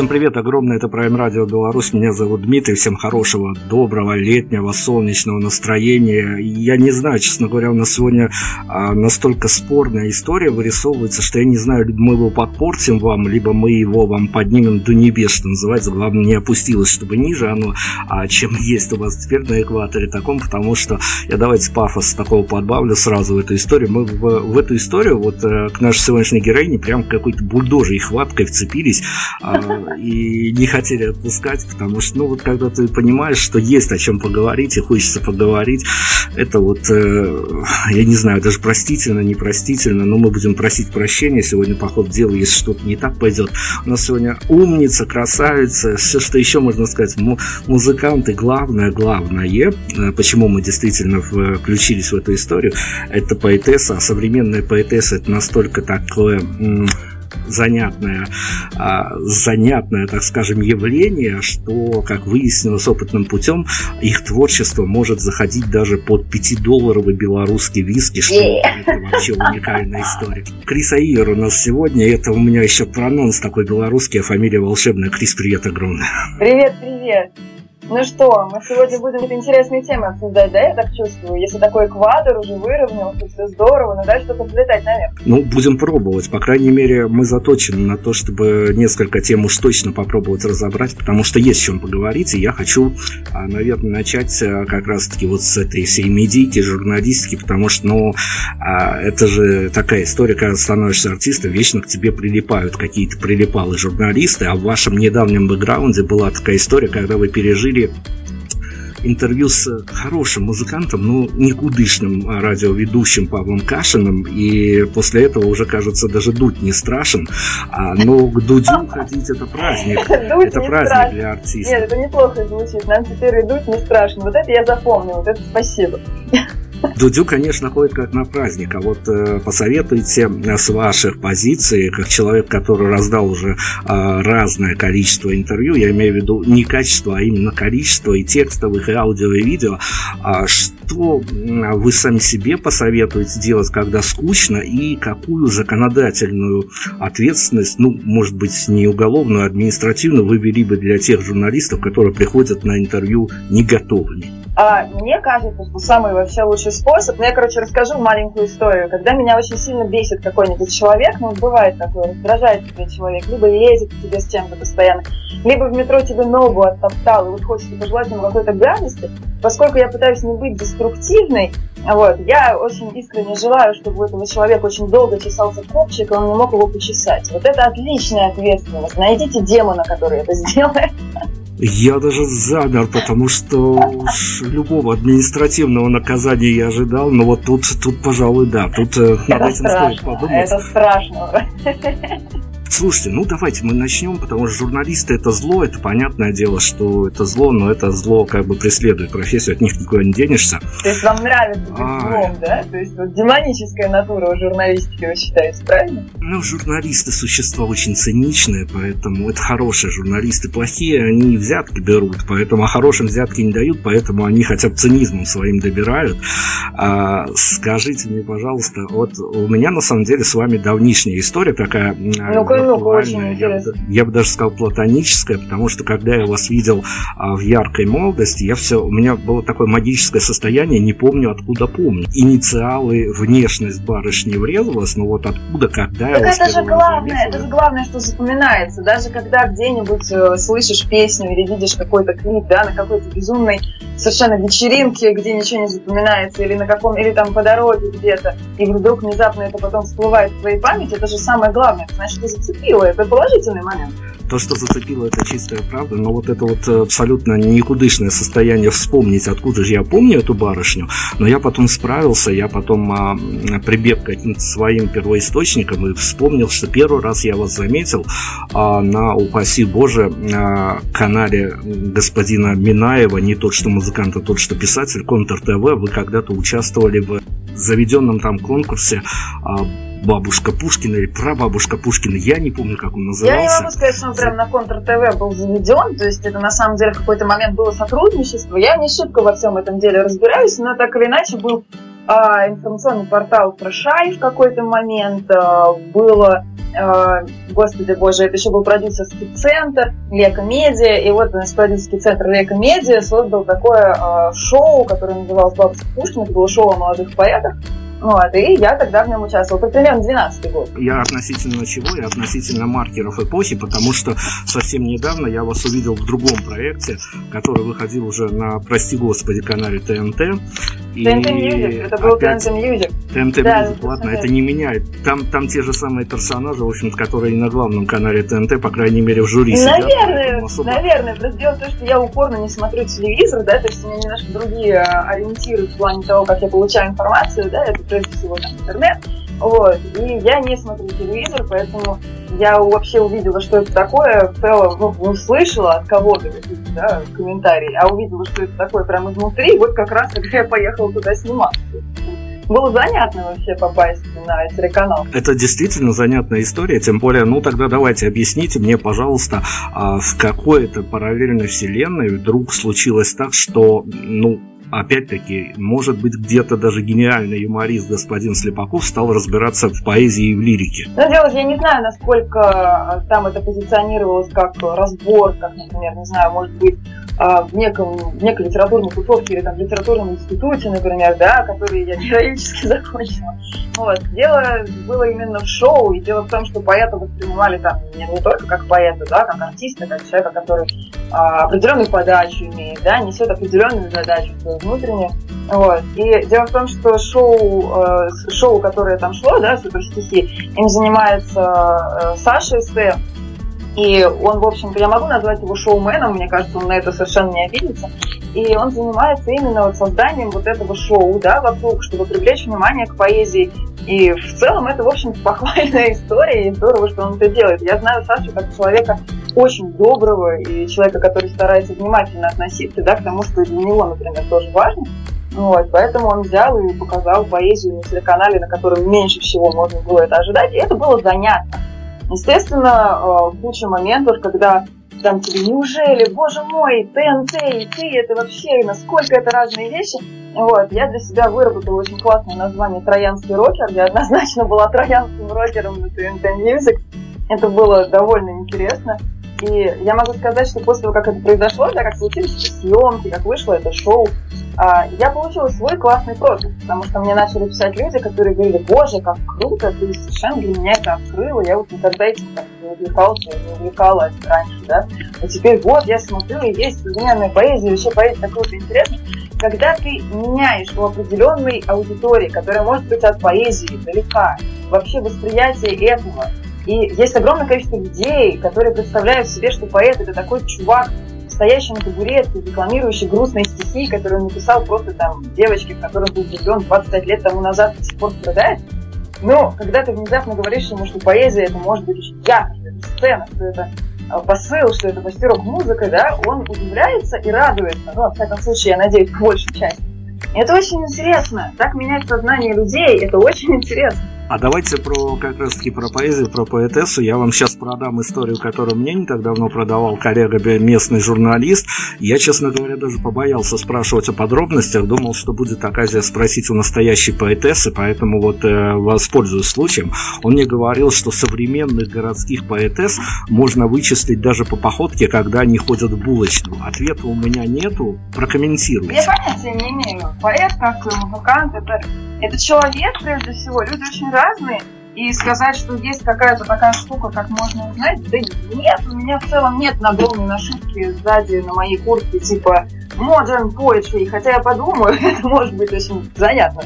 Всем привет, огромное, это Prime Radio Беларусь, меня зовут Дмитрий, всем хорошего, доброго, летнего, солнечного настроения. Я не знаю, честно говоря, у нас сегодня а, настолько спорная история вырисовывается, что я не знаю, либо мы его подпортим вам, либо мы его вам поднимем до небес, что называется, главное не опустилось, чтобы ниже оно, а, чем есть у вас теперь на экваторе таком, потому что я давайте пафос такого подбавлю сразу в эту историю. Мы в, в эту историю, вот э, к нашей сегодняшней героине, прям какой-то бульдожей хваткой вцепились, а, и не хотели отпускать, потому что, ну, вот когда ты понимаешь, что есть о чем поговорить и хочется поговорить, это вот, э, я не знаю, даже простительно, непростительно, но мы будем просить прощения сегодня по ходу дела, если что-то не так пойдет. У нас сегодня умница, красавица, все, что еще можно сказать, му- музыканты, главное, главное, э, почему мы действительно включились в эту историю, это поэтесса, а современная поэтесса это настолько такое занятное, а, занятное, так скажем, явление, что, как выяснилось опытным путем, их творчество может заходить даже под 5-долларовый белорусский виски, что это вообще уникальная история. Крис Аир у нас сегодня, это у меня еще прононс такой белорусский, а фамилия волшебная. Крис, привет огромное. Привет, привет. Ну что, мы сегодня будем интересные темы обсуждать, да, я так чувствую? Если такой экватор уже выровнялся, все здорово, ну дальше только взлетать наверх. Ну, будем пробовать. По крайней мере, мы заточены на то, чтобы несколько тем уж точно попробовать разобрать, потому что есть о чем поговорить, и я хочу, а, наверное, начать а, как раз-таки вот с этой всей медийки, журналистики, потому что, ну, а, это же такая история, когда становишься артистом, вечно к тебе прилипают какие-то прилипалы журналисты, а в вашем недавнем бэкграунде была такая история, когда вы пережили были интервью с хорошим музыкантом, ну, никудышным радиоведущим Павлом Кашиным, и после этого уже, кажется, даже дуть не страшен, а, но к Дудю ходить это праздник, это праздник для артиста. Нет, это неплохо звучит, нам теперь и дуть не страшно, вот это я запомнил, вот это спасибо. Дудю, конечно, ходит как на праздник, а вот э, посоветуйте с ваших позиций, как человек, который раздал уже э, разное количество интервью, я имею в виду не качество, а именно количество и текстовых, и аудио, и видео, э, что вы сами себе посоветуете делать, когда скучно, и какую законодательную ответственность, ну, может быть, не уголовную, а административную, вы ввели бы для тех журналистов, которые приходят на интервью не готовыми? А, мне кажется, что самый вообще лучший способ, ну я, короче, расскажу маленькую историю. Когда меня очень сильно бесит какой-нибудь человек, ну бывает такое, раздражает тебя человек, либо лезет к тебе с чем-то постоянно, либо в метро тебе ногу оттоптал, и вот хочется пожелать ему какой-то гадости, поскольку я пытаюсь не быть деструктивной, вот, я очень искренне желаю, чтобы у этого человека очень долго чесался копчик, и он не мог его почесать. Вот это отличная ответственность. Найдите демона, который это сделает. Я даже замер, потому что любого административного наказания я ожидал, но вот тут, тут пожалуй, да, тут это над этим страшно, стоит подумать. Это страшно. Слушайте, ну давайте мы начнем, потому что журналисты это зло, это понятное дело, что это зло, но это зло как бы преследует профессию, от них никуда не денешься. То есть вам нравится быть а... злом, да? То есть вот демоническая натура у журналистики, вы считаете, правильно? Ну, журналисты существа очень циничные, поэтому это хорошие журналисты. Плохие, они взятки берут, поэтому а хорошим взятки не дают, поэтому они хотя бы цинизмом своим добирают. А, скажите мне, пожалуйста, вот у меня на самом деле с вами давнишняя история такая. Ну, много очень интересно. Я, я бы даже сказал платоническое, потому что когда я вас видел а, в яркой молодости, я все, у меня было такое магическое состояние, не помню откуда помню. Инициалы, внешность барышни врезалась, но вот откуда, когда так я вас это же главное, заметил, это же главное, что запоминается. Даже когда где-нибудь э, слышишь песню или видишь какой-то клип, да, на какой-то безумной совершенно вечеринке, где ничего не запоминается, или на каком, или там по дороге где-то, и вдруг внезапно это потом всплывает в твоей памяти, это же самое главное. Значит, ты зацепила, это положительный момент. То, что зацепило, это чистая правда, но вот это вот абсолютно никудышное состояние вспомнить, откуда же я помню эту барышню, но я потом справился, я потом а, прибег к каким-то своим первоисточникам и вспомнил, что первый раз я вас заметил а, на, упаси Боже, а, канале господина Минаева, не тот, что музыкант, а тот, что писатель, Контр ТВ, вы когда-то участвовали в заведенном там конкурсе а, бабушка Пушкина или прабабушка Пушкина, я не помню, как он назывался. Я не могу сказать, что он прям на Контр-ТВ был заведен, то есть это на самом деле в какой-то момент было сотрудничество. Я не шибко во всем этом деле разбираюсь, но так или иначе был а, информационный портал про Шай в какой-то момент, а, было, а, господи боже, это еще был продюсерский центр Лека Медиа, и вот продюсерский центр Лека Медиа создал такое а, шоу, которое называлось «Бабушка Пушкина», это было шоу о молодых поэтах, вот, и я тогда в нем участвовал. Это примерно 12 год. Я относительно чего? Я относительно маркеров эпохи, потому что совсем недавно я вас увидел в другом проекте, который выходил уже на, прости господи, канале ТНТ. ТНТ Music, это был ТНТ Music. ТНТ да, Music, ладно, это не меняет. Там, там те же самые персонажи, в общем которые и на главном канале ТНТ, по крайней мере, в жюри Наверное, сидят, особо... наверное. Просто дело в том, что я упорно не смотрю телевизор, да, то есть у меня немножко другие а, ориентиры в плане того, как я получаю информацию, да, это прежде всего там интернет. Вот. И я не смотрю телевизор, поэтому я вообще увидела, что это такое, в целом, ну, услышала от кого-то какие-то, да, комментарии, а увидела, что это такое прямо изнутри, вот как раз, когда я поехала туда сниматься. было занятно вообще попасть на телеканал. Это действительно занятная история, тем более, ну тогда давайте объясните мне, пожалуйста, а в какой-то параллельной вселенной вдруг случилось так, что, ну, опять-таки, может быть, где-то даже гениальный юморист господин Слепаков стал разбираться в поэзии и в лирике. Ну, дело, я не знаю, насколько там это позиционировалось как разбор, как, например, не знаю, может быть, а, в, неком, в некой литературной тусовке или там в литературном институте, например, да, который я героически закончила. Вот. Дело было именно в шоу, и дело в том, что поэта воспринимали там не, не только как поэта, да, как артиста, как человека, который а, определенную подачу имеет, да, несет определенную задачу свою внутреннюю. Вот. И дело в том, что шоу, э, шоу, которое там шло, да, суперстихи, им занимается э, Саша Эсте, и он, в общем-то, я могу назвать его шоуменом, мне кажется, он на это совершенно не обидится. И он занимается именно вот созданием вот этого шоу, да, вокруг, чтобы привлечь внимание к поэзии. И в целом это, в общем-то, похвальная история, и здорово, что он это делает. Я знаю Сашу как человека очень доброго и человека, который старается внимательно относиться да, к тому, что для него, например, тоже важно. Вот, поэтому он взял и показал поэзию на телеканале, на котором меньше всего можно было это ожидать, и это было занятно. Естественно, э, куча моментов, когда там тебе, неужели, боже мой, ТНТ и ты, это вообще, насколько это разные вещи. Вот, я для себя выработала очень классное название «Троянский рокер». Я однозначно была троянским рокером на ТНТ Music. Это было довольно интересно. И я могу сказать, что после того, как это произошло, да, как случились съемки, как вышло это шоу, а, я получила свой классный пропуск, потому что мне начали писать люди, которые говорили, боже, как круто, ты совершенно для меня это открыла, я вот никогда этим так не увлекался, не увлекалась раньше, да, а теперь вот я смотрю, и есть современная поэзия, вообще поэзия так круто интересно. Когда ты меняешь у определенной аудитории, которая может быть от поэзии далека, вообще восприятие этого, и есть огромное количество людей, которые представляют себе, что поэт это такой чувак, стоящий на табуретке, декламирующий грустные стихи, которые он написал просто там девочке, в которой был влюблен 25 лет тому назад, до сих пор страдает. Но когда ты внезапно говоришь ему, что поэзия это может быть очень ярко, это сцена, что это а, посыл, что это почти рок-музыка, да, он удивляется и радуется. Ну, во всяком случае, я надеюсь, большей части. Это очень интересно. Так менять сознание людей, это очень интересно. А давайте про как раз таки про поэзию, про поэтессу. Я вам сейчас продам историю, которую мне не так давно продавал коллега, местный журналист. Я, честно говоря, даже побоялся спрашивать о подробностях. Думал, что будет оказия спросить у настоящей поэтессы, поэтому вот э, воспользуюсь случаем. Он мне говорил, что современных городских поэтесс можно вычислить даже по походке, когда они ходят в булочную. Ответа у меня нету. Прокомментируйте. Я понятия не имею. Поэт, как музыкант, это, это человек, прежде всего. Люди очень разные, и сказать, что есть какая-то такая штука, как можно узнать, да нет, у меня в целом нет на огромной нашивки сзади на моей куртке типа modern poetry, хотя я подумаю, это может быть очень занятно.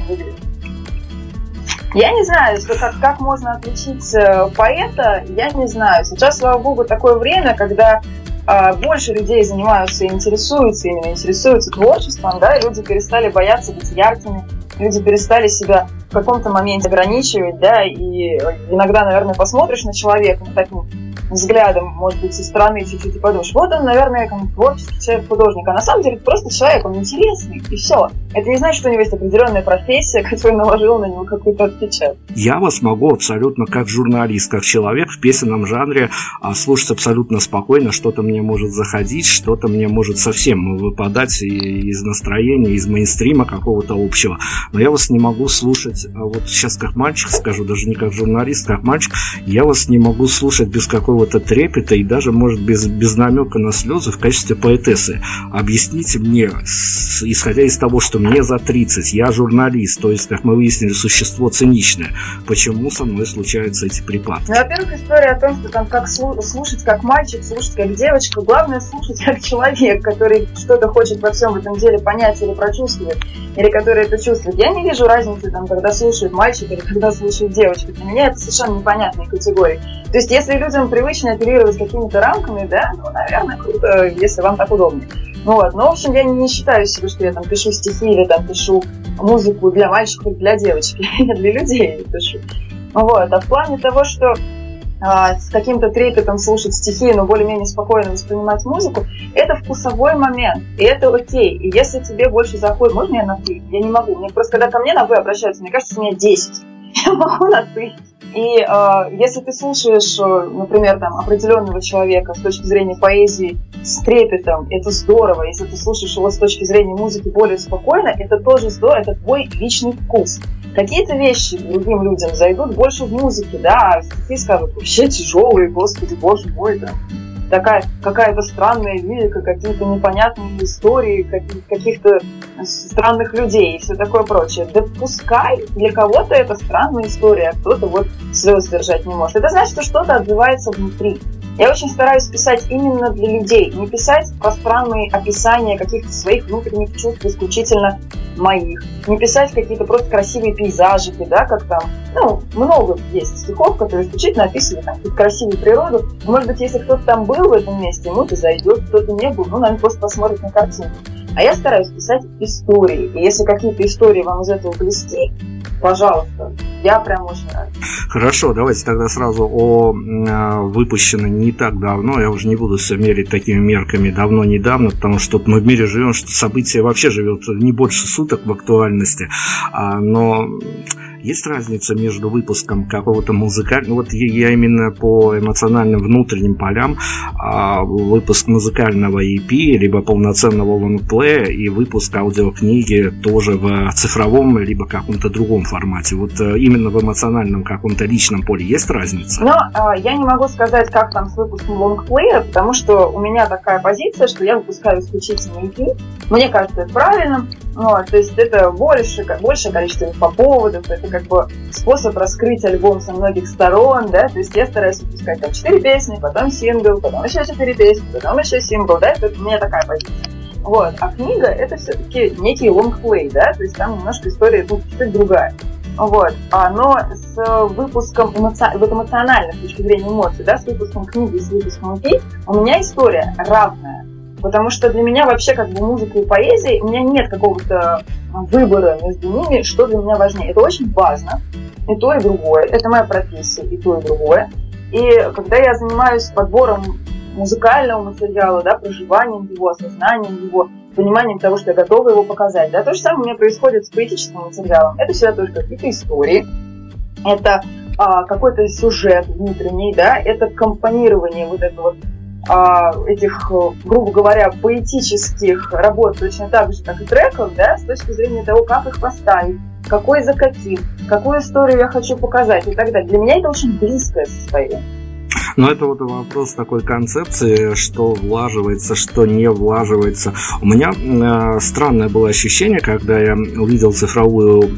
Я не знаю, что как, как можно отличить э, поэта, я не знаю. Сейчас, слава богу, такое время, когда э, больше людей занимаются и интересуются, именно интересуются творчеством, да, и люди перестали бояться быть яркими, люди перестали себя в каком-то моменте ограничивать, да, и иногда, наверное, посмотришь на человека ну, таким взглядом, может быть, со стороны чуть-чуть и подумаешь, вот он, наверное, как творческий человек, художник, а на самом деле просто человек, он интересный, и все. Это не значит, что у него есть определенная профессия, которая наложила на него какой-то отпечаток. Я вас могу абсолютно как журналист, как человек в песенном жанре а, слушать абсолютно спокойно, что-то мне может заходить, что-то мне может совсем выпадать из настроения, из мейнстрима какого-то общего. Но я вас не могу слушать, а вот сейчас как мальчик скажу, даже не как журналист, как мальчик, я вас не могу слушать без какого-то трепета и даже, может, без, без намека на слезы в качестве поэтессы. Объясните мне, исходя из того, что мне за 30, я журналист, то есть, как мы выяснили, существо циничное, почему со мной случаются эти припадки? Ну, во-первых, история о том, что там как слушать как мальчик, слушать как девочка, главное слушать как человек, который что-то хочет во всем этом деле понять или прочувствовать, или который это чувствует. Я не вижу разницы, там, когда слушает мальчик или когда слушает девочка. Для меня это совершенно непонятные категории. То есть, если людям привычно оперировать какими-то рамками, да, ну, наверное, круто, если вам так удобнее. Ну вот, ну, в общем, я не считаю себя, что я там пишу стихи или там пишу музыку для мальчиков или для девочек. Я для людей пишу. Вот, а в плане того, что а, с каким-то трепетом слушать стихи, но более-менее спокойно воспринимать музыку, это вкусовой момент, и это окей. И если тебе больше заходит, можно я на ты? Я не могу. Мне просто, когда ко мне на вы обращаются, мне кажется, у меня 10. Я могу на ты. И э, если ты слушаешь, э, например, там, определенного человека с точки зрения поэзии с трепетом, это здорово. Если ты слушаешь его с точки зрения музыки более спокойно, это тоже здорово, это твой личный вкус. Какие-то вещи другим людям зайдут больше в музыке, да, а стихи скажут, вообще тяжелые, господи, боже мой, там, такая какая-то странная лирика, какие-то непонятные истории каких-то странных людей и все такое прочее. Да пускай для кого-то это странная история, а кто-то вот слез держать не может. Это значит, что что-то отзывается внутри. Я очень стараюсь писать именно для людей, не писать пространные описания каких-то своих внутренних чувств исключительно моих, не писать какие-то просто красивые пейзажики, да, как там, ну, много есть стихов, которые исключительно описывают там красивую природу. Может быть, если кто-то там был в этом месте, ему-то зайдет, кто-то не был, ну, наверное, просто посмотрит на картинку. А я стараюсь писать истории. И если какие-то истории вам из этого блести, пожалуйста, я прям очень рад. Хорошо, давайте тогда сразу о э, выпущенной не так давно. Я уже не буду все мерить такими мерками давно-недавно, потому что мы в мире живем, что событие вообще живет не больше суток в актуальности. А, но есть разница между выпуском какого-то музыкального, вот я именно по эмоциональным внутренним полям, а выпуск музыкального EP, либо полноценного лонгплея и выпуск аудиокниги тоже в цифровом, либо каком-то другом формате. Вот э, именно в эмоциональном каком-то личном поле есть разница? Но э, я не могу сказать, как там с выпуском лонгплея, потому что у меня такая позиция, что я выпускаю исключительно EP. Мне кажется, это правильно. Вот, то есть это больше, большее количество инфоповодов, это как бы способ раскрыть альбом со многих сторон, да, то есть я стараюсь выпускать там четыре песни, потом сингл, потом еще четыре песни, потом еще сингл, да, это у меня такая позиция. Вот, а книга это все-таки некий лонгплей, да, то есть там немножко история ну, чуть другая. Вот. А, но с выпуском эмоци... вот эмоционально с точки зрения эмоций, да, с выпуском книги, с выпуском EP, у меня история равная. Потому что для меня вообще как бы музыка и поэзия, у меня нет какого-то выбора между ними, что для меня важнее. Это очень важно, и то, и другое. Это моя профессия, и то, и другое. И когда я занимаюсь подбором музыкального материала, да, проживанием его, осознанием его, пониманием того, что я готова его показать. Да, то же самое у меня происходит с поэтическим материалом. Это всегда тоже какие-то истории, это а, какой-то сюжет внутренний, да, это компонирование вот этого этих, грубо говоря, поэтических работ точно так же, как и треков, да, с точки зрения того, как их поставить, какой закатив, какую историю я хочу показать и так далее. Для меня это очень близкое состояние. Но это вот вопрос такой концепции, что влаживается, что не влаживается. У меня э, странное было ощущение, когда я увидел цифровую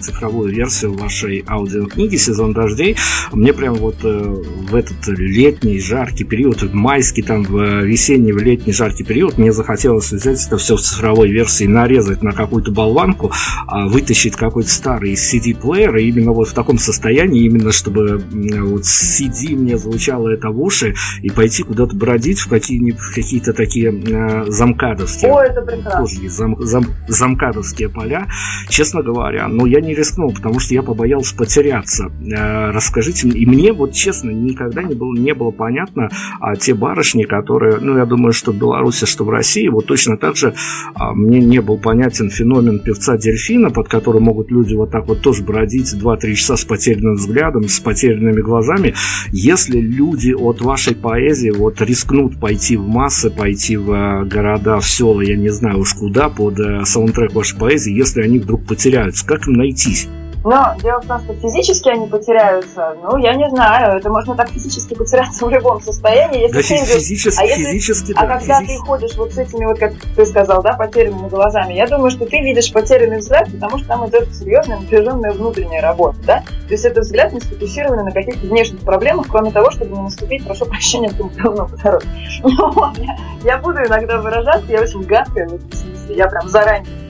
цифровую версию вашей аудиокниги «Сезон дождей». Мне прям вот э, в этот летний жаркий период, в майский, там, в весенний, в летний жаркий период мне захотелось взять это все в цифровой версии, нарезать на какую-то болванку, а вытащить какой-то старый CD-плеер, и именно вот в таком состоянии, именно чтобы вот CD мне звучало это в уши, и пойти куда-то бродить в, какие в какие-то такие э, замкадовские. О, это прекрасно. Тоже есть зам, зам, замкадовские поля. Честно говоря, но я не рискнул, потому что я побоялся потеряться. Э, расскажите мне, и мне вот честно никогда не было, не было понятно, а те барышни, которые, ну, я думаю, что в Беларуси, что в России, вот точно так же а, мне не был понятен феномен певца дельфина, под которым могут люди вот так вот тоже бродить 2-3 часа с потерянным взглядом, с потерянными глазами. Если люди от вашей поэзии вот рискнут пойти в массы, пойти в э, города, в села, я не знаю уж куда, под э, саундтрек вашей поэзии, если они вдруг потеряются, как им найти найтись. Но дело в том, что физически они потеряются. Ну, я не знаю, это можно так физически потеряться в любом состоянии. Если да, ты физически, а если, физически, А да, когда физически. ты ходишь вот с этими, вот как ты сказал, да, потерянными глазами, я думаю, что ты видишь потерянный взгляд, потому что там идет серьезная напряженная внутренняя работа, да? То есть это взгляд не сфокусированный на каких-то внешних проблемах, кроме того, чтобы не наступить, прошу прощения, в говно по дороге. Я буду иногда выражаться, я очень гадкая в этом смысле, я прям заранее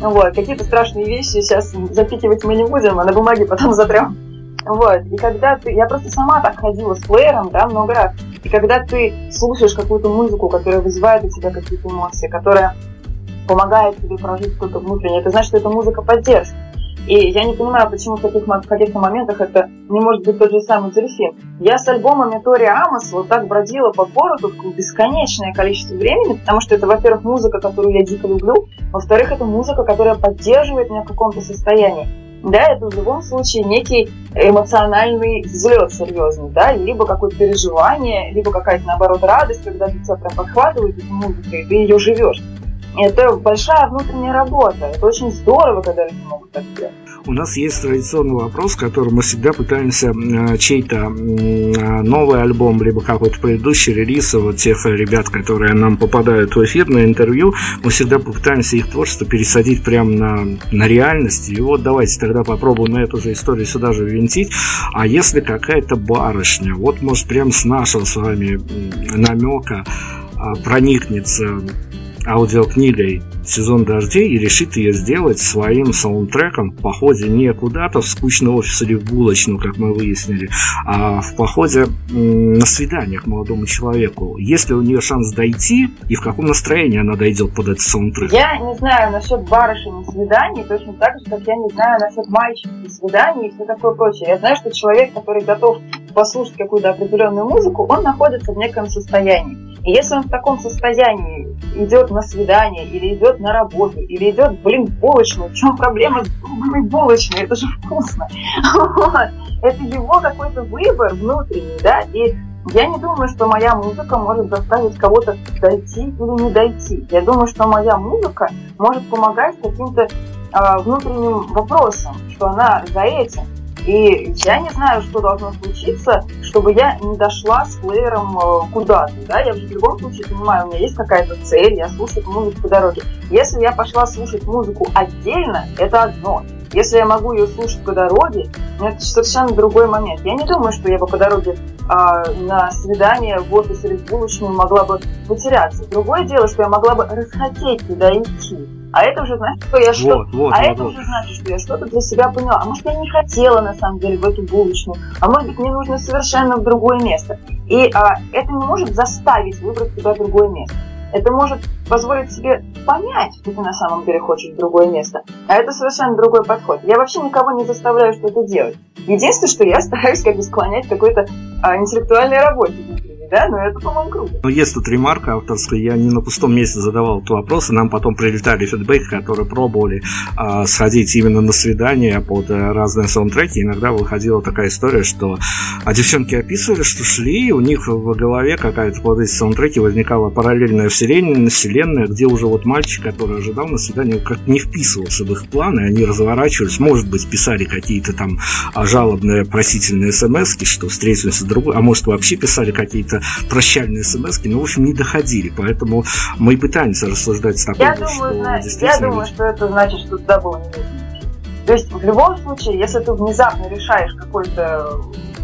вот, какие-то страшные вещи сейчас запикивать мы не будем, а на бумаге потом затрем. Вот, и когда ты, я просто сама так ходила с плеером, да, много раз, и когда ты слушаешь какую-то музыку, которая вызывает у тебя какие-то эмоции, которая помогает тебе прожить что-то внутреннее, это значит, что это музыка поддержки. И я не понимаю, почему в каких-то каких моментах это не может быть тот же самый дельфин. Я с альбомами Тори Амос вот так бродила по городу бесконечное количество времени, потому что это, во-первых, музыка, которую я дико люблю, во-вторых, это музыка, которая поддерживает меня в каком-то состоянии. Да, это в любом случае некий эмоциональный взлет серьезный, да, либо какое-то переживание, либо какая-то, наоборот, радость, когда ты тебя прям подхватывает эту музыку, и ты ее живешь. Это большая внутренняя работа. Это очень здорово, когда люди могут так делать. У нас есть традиционный вопрос, который мы всегда пытаемся э, чей-то э, новый альбом, либо какой-то предыдущий релиз вот тех ребят, которые нам попадают в эфир на интервью, мы всегда попытаемся их творчество пересадить прямо на, на реальность. И вот давайте тогда попробуем на эту же историю сюда же винтить. А если какая-то барышня, вот может прям с нашего с вами намека а, проникнется аудиокнигой «Сезон дождей» и решит ее сделать своим саундтреком в походе не куда-то в скучный офис или в булочную, как мы выяснили, а в походе на свидание к молодому человеку. Есть ли у нее шанс дойти и в каком настроении она дойдет под этот саундтрек? Я не знаю насчет барышень и свиданий, точно так же, как я не знаю насчет мальчиков и свиданий и все такое прочее. Я знаю, что человек, который готов послушать какую-то определенную музыку, он находится в неком состоянии. И если он в таком состоянии идет на свидание, или идет на работу, или идет, блин, в булочную, в чем проблема с булочной? Это же вкусно. Это его какой-то выбор внутренний, да, и я не думаю, что моя музыка может заставить кого-то дойти или не дойти. Я думаю, что моя музыка может помогать каким-то э, внутренним вопросам, что она за этим. И я не знаю, что должно случиться, чтобы я не дошла с плеером э, куда-то. Да? Я в любом случае понимаю, у меня есть какая-то цель, я слушаю музыку по дороге. Если я пошла слушать музыку отдельно, это одно. Если я могу ее слушать по дороге, ну, это совершенно другой момент. Я не думаю, что я бы по дороге а, на свидание в офис или в булочную могла бы потеряться. Другое дело, что я могла бы расхотеть туда идти. А это уже значит, что я что, вот, вот, а вот, это вот. уже значит, что я что-то для себя поняла. А может, я не хотела на самом деле в эту булочную, а может быть, мне нужно совершенно в другое место. И а, это не может заставить выбрать себя другое место. Это может позволить себе понять, что ты на самом деле хочешь в другое место. А это совершенно другой подход. Я вообще никого не заставляю что-то делать. Единственное, что я стараюсь как бы склонять к какой-то а, интеллектуальной работе да, но это, по-моему, круто. Но есть тут ремарка авторская, я не на пустом месте задавал этот вопрос, и нам потом прилетали фидбэки, которые пробовали а, сходить именно на свидание под а, разные саундтреки, иногда выходила такая история, что а девчонки описывали, что шли, и у них в голове какая-то под эти саундтреки возникала параллельная вселенная, вселенная, где уже вот мальчик, который ожидал на свидание, как не вписывался в их планы, они разворачивались, может быть, писали какие-то там а, жалобные просительные смс что встретимся другой, а может вообще писали какие-то какие-то прощальные смс ну, в общем, не доходили. Поэтому мы и пытаемся рассуждать с такой, я думаю, что знаешь, действительно... Я думаю, что это значит, что туда было не То есть, в любом случае, если ты внезапно решаешь какой-то,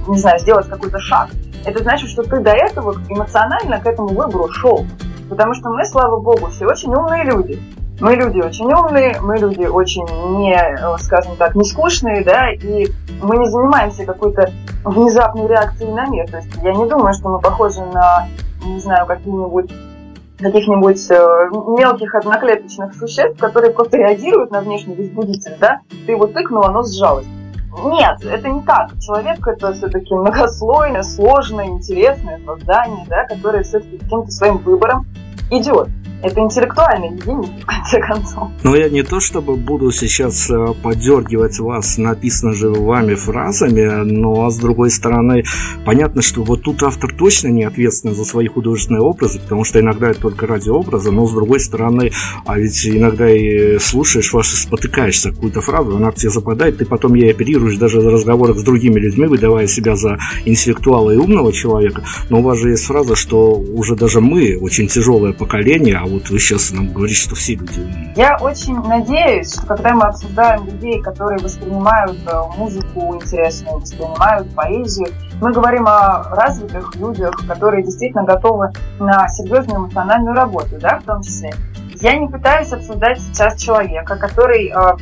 не знаю, сделать какой-то шаг, это значит, что ты до этого эмоционально к этому выбору шел. Потому что мы, слава богу, все очень умные люди. Мы люди очень умные, мы люди очень не, скажем так, не скучные, да, и мы не занимаемся какой-то внезапной реакцией на мир. То есть я не думаю, что мы похожи на, не знаю, какие-нибудь каких-нибудь э, мелких одноклеточных существ, которые просто реагируют на внешний возбудитель, да? Ты его тыкнул, оно сжалось. Нет, это не так. Человек это все-таки многослойное, сложное, интересное создание, да, которое все-таки каким-то своим выбором идет. Это интеллектуальный единица, в конце концов. Но я не то чтобы буду сейчас э, подергивать вас написано же вами фразами, но с другой стороны, понятно, что вот тут автор точно не ответственен за свои художественные образы, потому что иногда это только ради образа, но с другой стороны, а ведь иногда и слушаешь вас, спотыкаешься какую-то фразу, она к тебе западает, ты потом ей оперируешь даже в разговорах с другими людьми, выдавая себя за интеллектуала и умного человека, но у вас же есть фраза, что уже даже мы, очень тяжелое поколение, а вот вы сейчас нам говорите, что все люди умные. Я очень надеюсь, что когда мы обсуждаем людей, которые воспринимают э, музыку интересную, воспринимают поэзию, мы говорим о развитых людях, которые действительно готовы на серьезную эмоциональную работу, да, в том числе. Я не пытаюсь обсуждать сейчас человека, который э,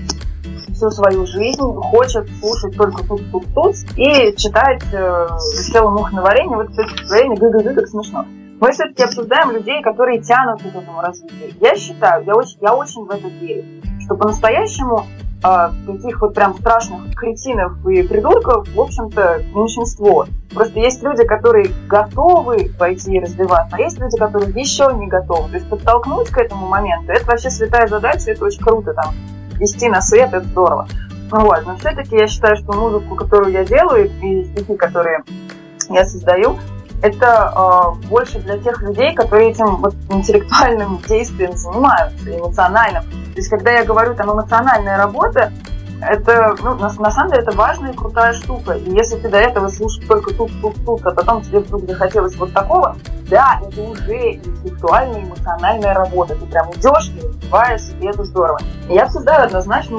всю свою жизнь хочет слушать только тут-тут-тут и читать э, «Села мух на варенье», вот это стихотворение «гы-гы-гы», как смешно. Мы все-таки обсуждаем людей, которые тянут к этому развитию. Я считаю, я очень, я очень в это верю, что по-настоящему а, таких вот прям страшных кретинов и придурков, в общем-то, меньшинство. Просто есть люди, которые готовы пойти и развиваться, а есть люди, которые еще не готовы. То есть подтолкнуть к этому моменту, это вообще святая задача, это очень круто там вести на свет, это здорово. Вот, но все-таки я считаю, что музыку, которую я делаю, и стихи, которые я создаю, это э, больше для тех людей, которые этим вот интеллектуальным действием занимаются, эмоциональным. То есть, когда я говорю там эмоциональная работа, это, ну, на, на самом деле, это важная и крутая штука. И если ты до этого слушал только тут-тут-тут, а потом тебе вдруг захотелось вот такого, да, это уже интеллектуальная, эмоциональная работа. Ты прям идешь и развиваешься, и это здорово. И я обсуждаю однозначно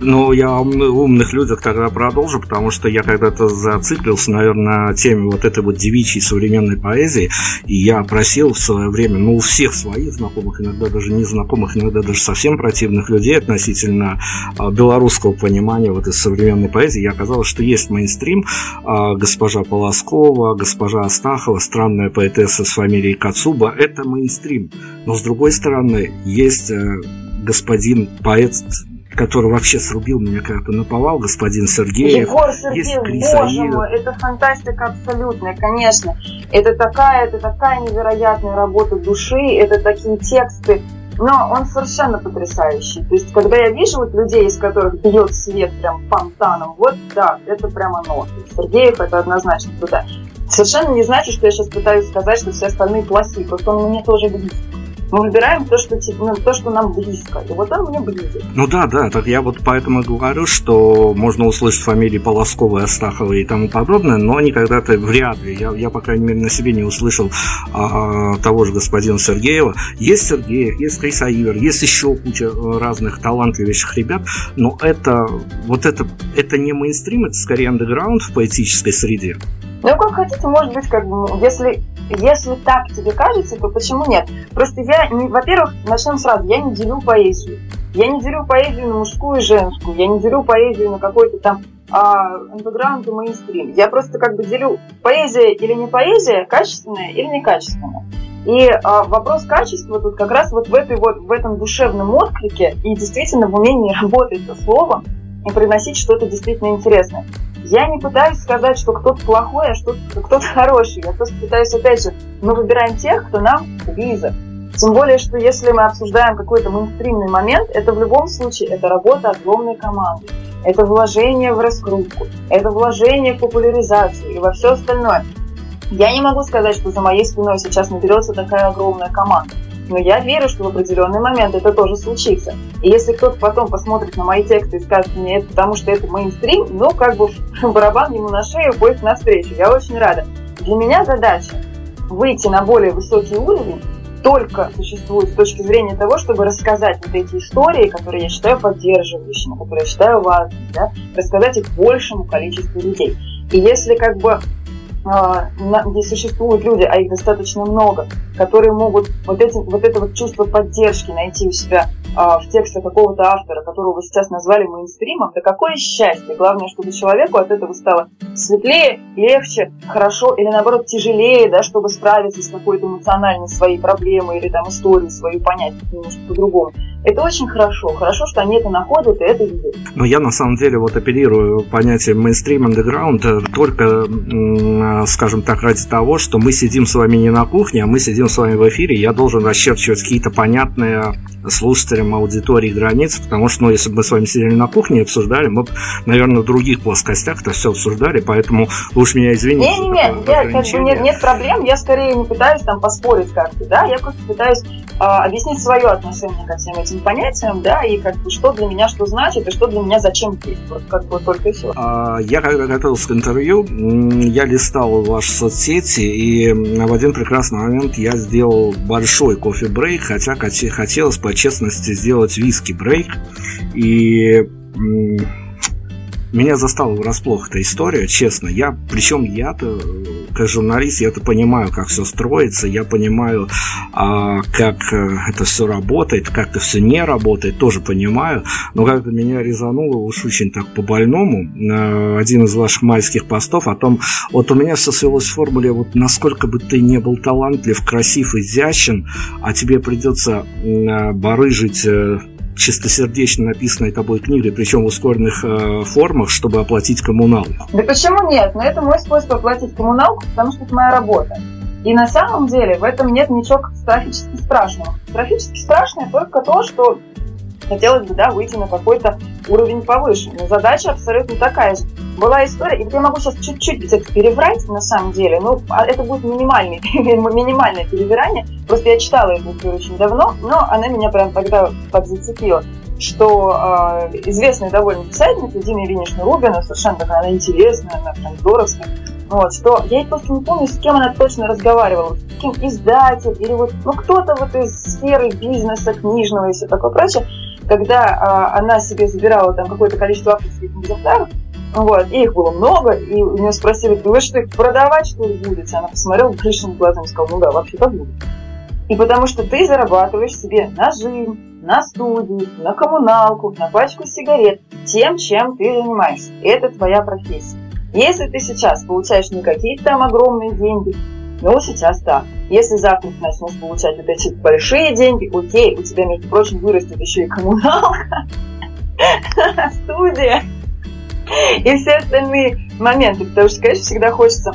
ну, я о умных людях тогда продолжу, потому что я когда-то зациклился, наверное, на теме вот этой вот девичьей современной поэзии, и я просил в свое время, ну, у всех своих знакомых, иногда даже незнакомых, иногда даже совсем противных людей относительно а, белорусского понимания вот этой современной поэзии, я оказалось, что есть мейнстрим, а, госпожа Полоскова, госпожа Астахова, странная поэтесса с фамилией Кацуба, это мейнстрим. Но, с другой стороны, есть э, господин поэт который вообще срубил меня как-то наповал, господин Сергеев. Егор Сергеев, боже мой, это фантастика абсолютная, конечно. Это такая, это такая невероятная работа души, это такие тексты, но он совершенно потрясающий. То есть, когда я вижу вот людей, из которых бьет свет прям фонтаном, вот да, это прямо оно. Сергеев это однозначно туда. Совершенно не значит, что я сейчас пытаюсь сказать, что все остальные плохие, просто он мне тоже близко. Мы выбираем то, что, ну, то, что нам близко. И вот он мне близок. Ну да, да, так я вот поэтому говорю, что можно услышать фамилии Полоскова, Астахова и тому подобное, но они когда-то вряд ли. Я, я по крайней мере, на себе не услышал а, того же господина Сергеева. Есть Сергеев, есть Криса Ивер, есть еще куча э, разных талантливейших ребят, но это вот это, это не мейнстрим, это скорее андеграунд в поэтической среде. Ну, как хотите, может быть, как бы, если если так тебе кажется, то почему нет? Просто я, не, во-первых, начнем сразу, я не делю поэзию. Я не делю поэзию на мужскую и женскую, я не делю поэзию на какой-то там андеграунд и мейнстрим. Я просто как бы делю поэзия или не поэзия, качественная или некачественная. И а, вопрос качества тут как раз вот в, этой вот в этом душевном отклике и действительно в умении работать со словом и приносить что-то действительно интересное. Я не пытаюсь сказать, что кто-то плохой, а что кто-то хороший. Я просто пытаюсь, опять же, мы выбираем тех, кто нам близок. Тем более, что если мы обсуждаем какой-то мейнстримный момент, это в любом случае это работа огромной команды. Это вложение в раскрутку, это вложение в популяризацию и во все остальное. Я не могу сказать, что за моей спиной сейчас наберется такая огромная команда. Но я верю, что в определенный момент это тоже случится. И если кто-то потом посмотрит на мои тексты и скажет мне это потому, что это мейнстрим, ну, как бы барабан ему на шею, поезд навстречу. Я очень рада. Для меня задача выйти на более высокий уровень только существует с точки зрения того, чтобы рассказать вот эти истории, которые я считаю поддерживающими, которые я считаю важными, да, рассказать их большему количеству людей. И если как бы где существуют люди, а их достаточно много, которые могут вот, эти, вот это вот чувство поддержки найти у себя а, в тексте какого-то автора, которого вы сейчас назвали мейнстримом, да какое счастье! Главное, чтобы человеку от этого стало светлее, легче, хорошо или наоборот тяжелее, да, чтобы справиться с какой-то эмоциональной своей проблемой или там историю свою понять немножко по-другому. Это очень хорошо. Хорошо, что они это находят и это видят. Но я на самом деле вот апеллирую понятие мейнстрим андеграунд только, скажем так, ради того, что мы сидим с вами не на кухне, а мы сидим с вами в эфире. Я должен расчерчивать какие-то понятные слушателям аудитории границы, потому что, ну, если бы мы с вами сидели на кухне и обсуждали, мы бы, наверное, в других плоскостях это все обсуждали, поэтому уж меня извините. Не, не, нет, я, как бы, нет, нет проблем, я скорее не пытаюсь там поспорить как-то, да, я просто пытаюсь э, объяснить свое отношение ко всем этим этим понятиям, да, и как бы что для меня что значит, и что для меня зачем есть. Вот как бы только все. А, я когда готовился к интервью, я листал ваши соцсети, и в один прекрасный момент я сделал большой кофе-брейк, хотя хотелось по честности сделать виски-брейк. И меня застала врасплох эта история, честно. Я, причем я-то, как журналист, я-то понимаю, как все строится, я понимаю, а, как э, это все работает, как это все не работает, тоже понимаю. Но как-то меня резануло уж очень так по-больному один из ваших майских постов о том, вот у меня все свелось в формуле, вот насколько бы ты не был талантлив, красив, изящен, а тебе придется барыжить э, чистосердечно написанной тобой книгой, причем в ускоренных э, формах, чтобы оплатить коммуналку? Да почему нет? Но это мой способ оплатить коммуналку, потому что это моя работа. И на самом деле в этом нет ничего катастрофически страшного. Катастрофически страшное только то, что хотелось бы да, выйти на какой-то уровень повыше. Но задача абсолютно такая же. Была история, и я могу сейчас чуть-чуть это переврать на самом деле, но а это будет минимальный, минимальное перевирание. Просто я читала эту историю очень давно, но она меня прям тогда так зацепила что э, известная довольно писательница Дина Ильинична Рубина, совершенно такая она интересная, она прям здоровская, вот, что я просто не помню, с кем она точно разговаривала, с кем издатель или вот, ну, кто-то вот из сферы бизнеса, книжного и все такое прочее, когда а, она себе забирала там какое-то количество авторских экземпляров, вот, и их было много, и у нее спросили, вы что, их продавать, что ли, будете? Она посмотрела крышными глазами и сказала, ну да, вообще-то буду. И потому что ты зарабатываешь себе на жизнь, на студию, на коммуналку, на пачку сигарет, тем, чем ты занимаешься. Это твоя профессия. Если ты сейчас получаешь не какие-то там огромные деньги, ну, сейчас да. Если завтра ты начнешь получать вот эти большие деньги, окей, у тебя, между прочим, вырастет еще и коммуналка, студия и все остальные моменты. Потому что, конечно, всегда хочется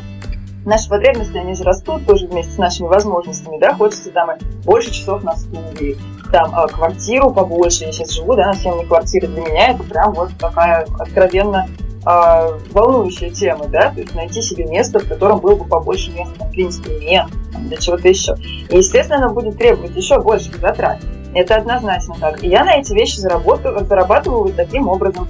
наши потребности, они же растут тоже вместе с нашими возможностями, да, хочется там больше часов на студии, там а, квартиру побольше, я сейчас живу, да, на съемной квартире, для меня это прям вот такая откровенно а, волнующая тема, да, то есть найти себе место, в котором было бы побольше места там, для инструментов, для чего-то еще. И, естественно, оно будет требовать еще больше затрат. Это однозначно так. И я на эти вещи зарабатываю, зарабатываю вот таким образом.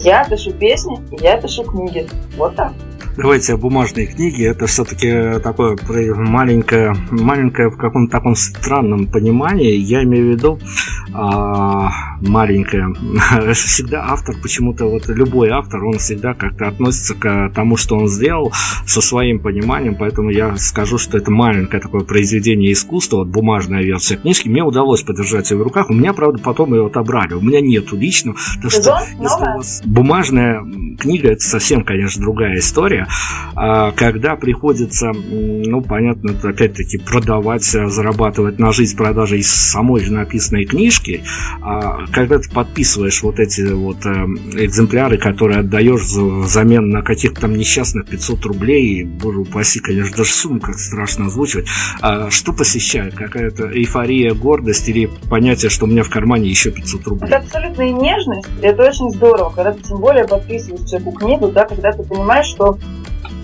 Я пишу песни, я пишу книги. Вот так давайте бумажные книги, это все-таки такое маленькое, маленькое в каком-то таком странном понимании. Я имею в виду а, маленькое. Всегда автор, почему-то вот любой автор, он всегда как-то относится к тому, что он сделал, со своим пониманием, поэтому я скажу, что это маленькое такое произведение искусства, вот бумажная версия книжки. Мне удалось подержать ее в руках, у меня, правда, потом ее отобрали. У меня нету лично, так что если у вас бумажная книга, это совсем, конечно, другая история. А когда приходится, ну, понятно, опять-таки продавать, зарабатывать на жизнь продажей самой же написанной книжки, а когда ты подписываешь вот эти вот э, экземпляры, которые отдаешь взамен на каких-то там несчастных 500 рублей, боже упаси, конечно, даже сумму как страшно озвучивать, а что посещает? Какая-то эйфория, гордость или понятие, что у меня в кармане еще 500 рублей? Это абсолютная нежность, это очень здорово, когда ты тем более подписываешь человеку книгу, да, когда ты понимаешь, что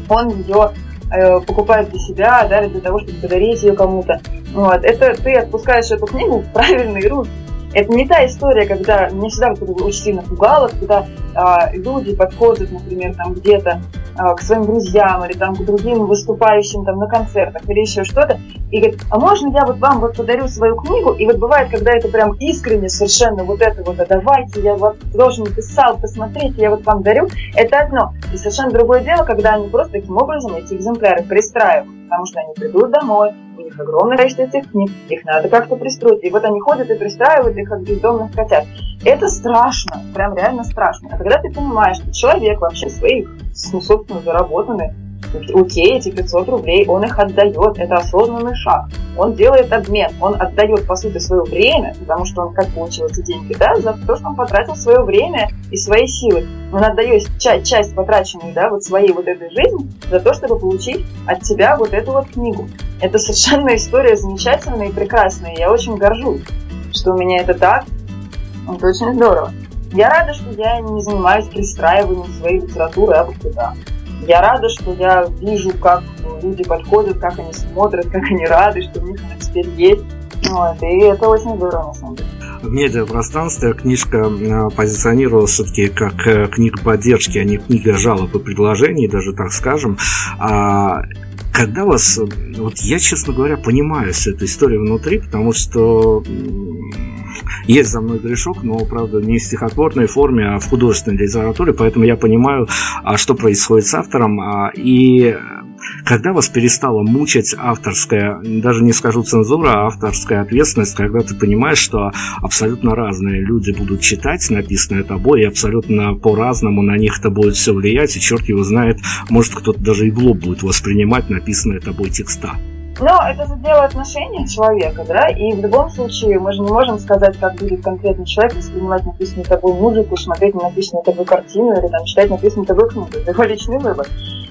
он ее э, покупает для себя, да, для того, чтобы подарить ее кому-то. Вот. Это ты отпускаешь эту книгу в правильные руки. Это не та история, когда меня всегда вот очень сильно пугало, когда а, люди подходят, например, там где-то а, к своим друзьям или там к другим выступающим там на концертах или еще что-то, и говорит, а можно я вот вам вот подарю свою книгу? И вот бывает, когда это прям искренне совершенно вот это вот, а давайте, я вот тоже написал, посмотрите, я вот вам дарю, это одно. И совершенно другое дело, когда они просто таким образом эти экземпляры пристраивают, потому что они придут домой, у них огромное количество этих книг, их надо как-то пристроить. И вот они ходят и пристраивают их как бездомных котят. Это страшно, прям реально страшно. А когда ты понимаешь, что человек вообще своих, ну, собственно, заработанные, окей, эти 500 рублей, он их отдает, это осознанный шаг. Он делает обмен, он отдает, по сути, свое время, потому что он как получил эти деньги, да, за то, что он потратил свое время и свои силы. Он отдает часть, часть потраченной, да, вот своей вот этой жизни за то, чтобы получить от тебя вот эту вот книгу. Это совершенно история замечательная и прекрасная. Я очень горжусь, что у меня это так. Это очень здорово. Я рада, что я не занимаюсь пристраиванием своей литературы а вот туда. Я рада, что я вижу, как люди подходят, как они смотрят, как они рады, что у них она теперь есть. Вот, и это очень здорово, на самом деле. В медиапространстве книжка э, позиционировалась все-таки как э, книга поддержки, а не книга жалоб и предложений, даже так скажем. А когда вас... Вот я, честно говоря, понимаю всю эту историю внутри, потому что есть за мной грешок, но, правда, не в стихотворной форме, а в художественной литературе, поэтому я понимаю, а что происходит с автором. А, и когда вас перестала мучить авторская, даже не скажу цензура, а авторская ответственность, когда ты понимаешь, что абсолютно разные люди будут читать написанное тобой, и абсолютно по-разному на них это будет все влиять, и черт его знает, может кто-то даже и в лоб будет воспринимать написанное тобой текста. Но это же дело отношения человека, да, и в любом случае мы же не можем сказать, как будет конкретный человек воспринимать написанную тобой музыку, смотреть на написанную тобой картину или там читать написанную тобой книгу. Это его личный выбор.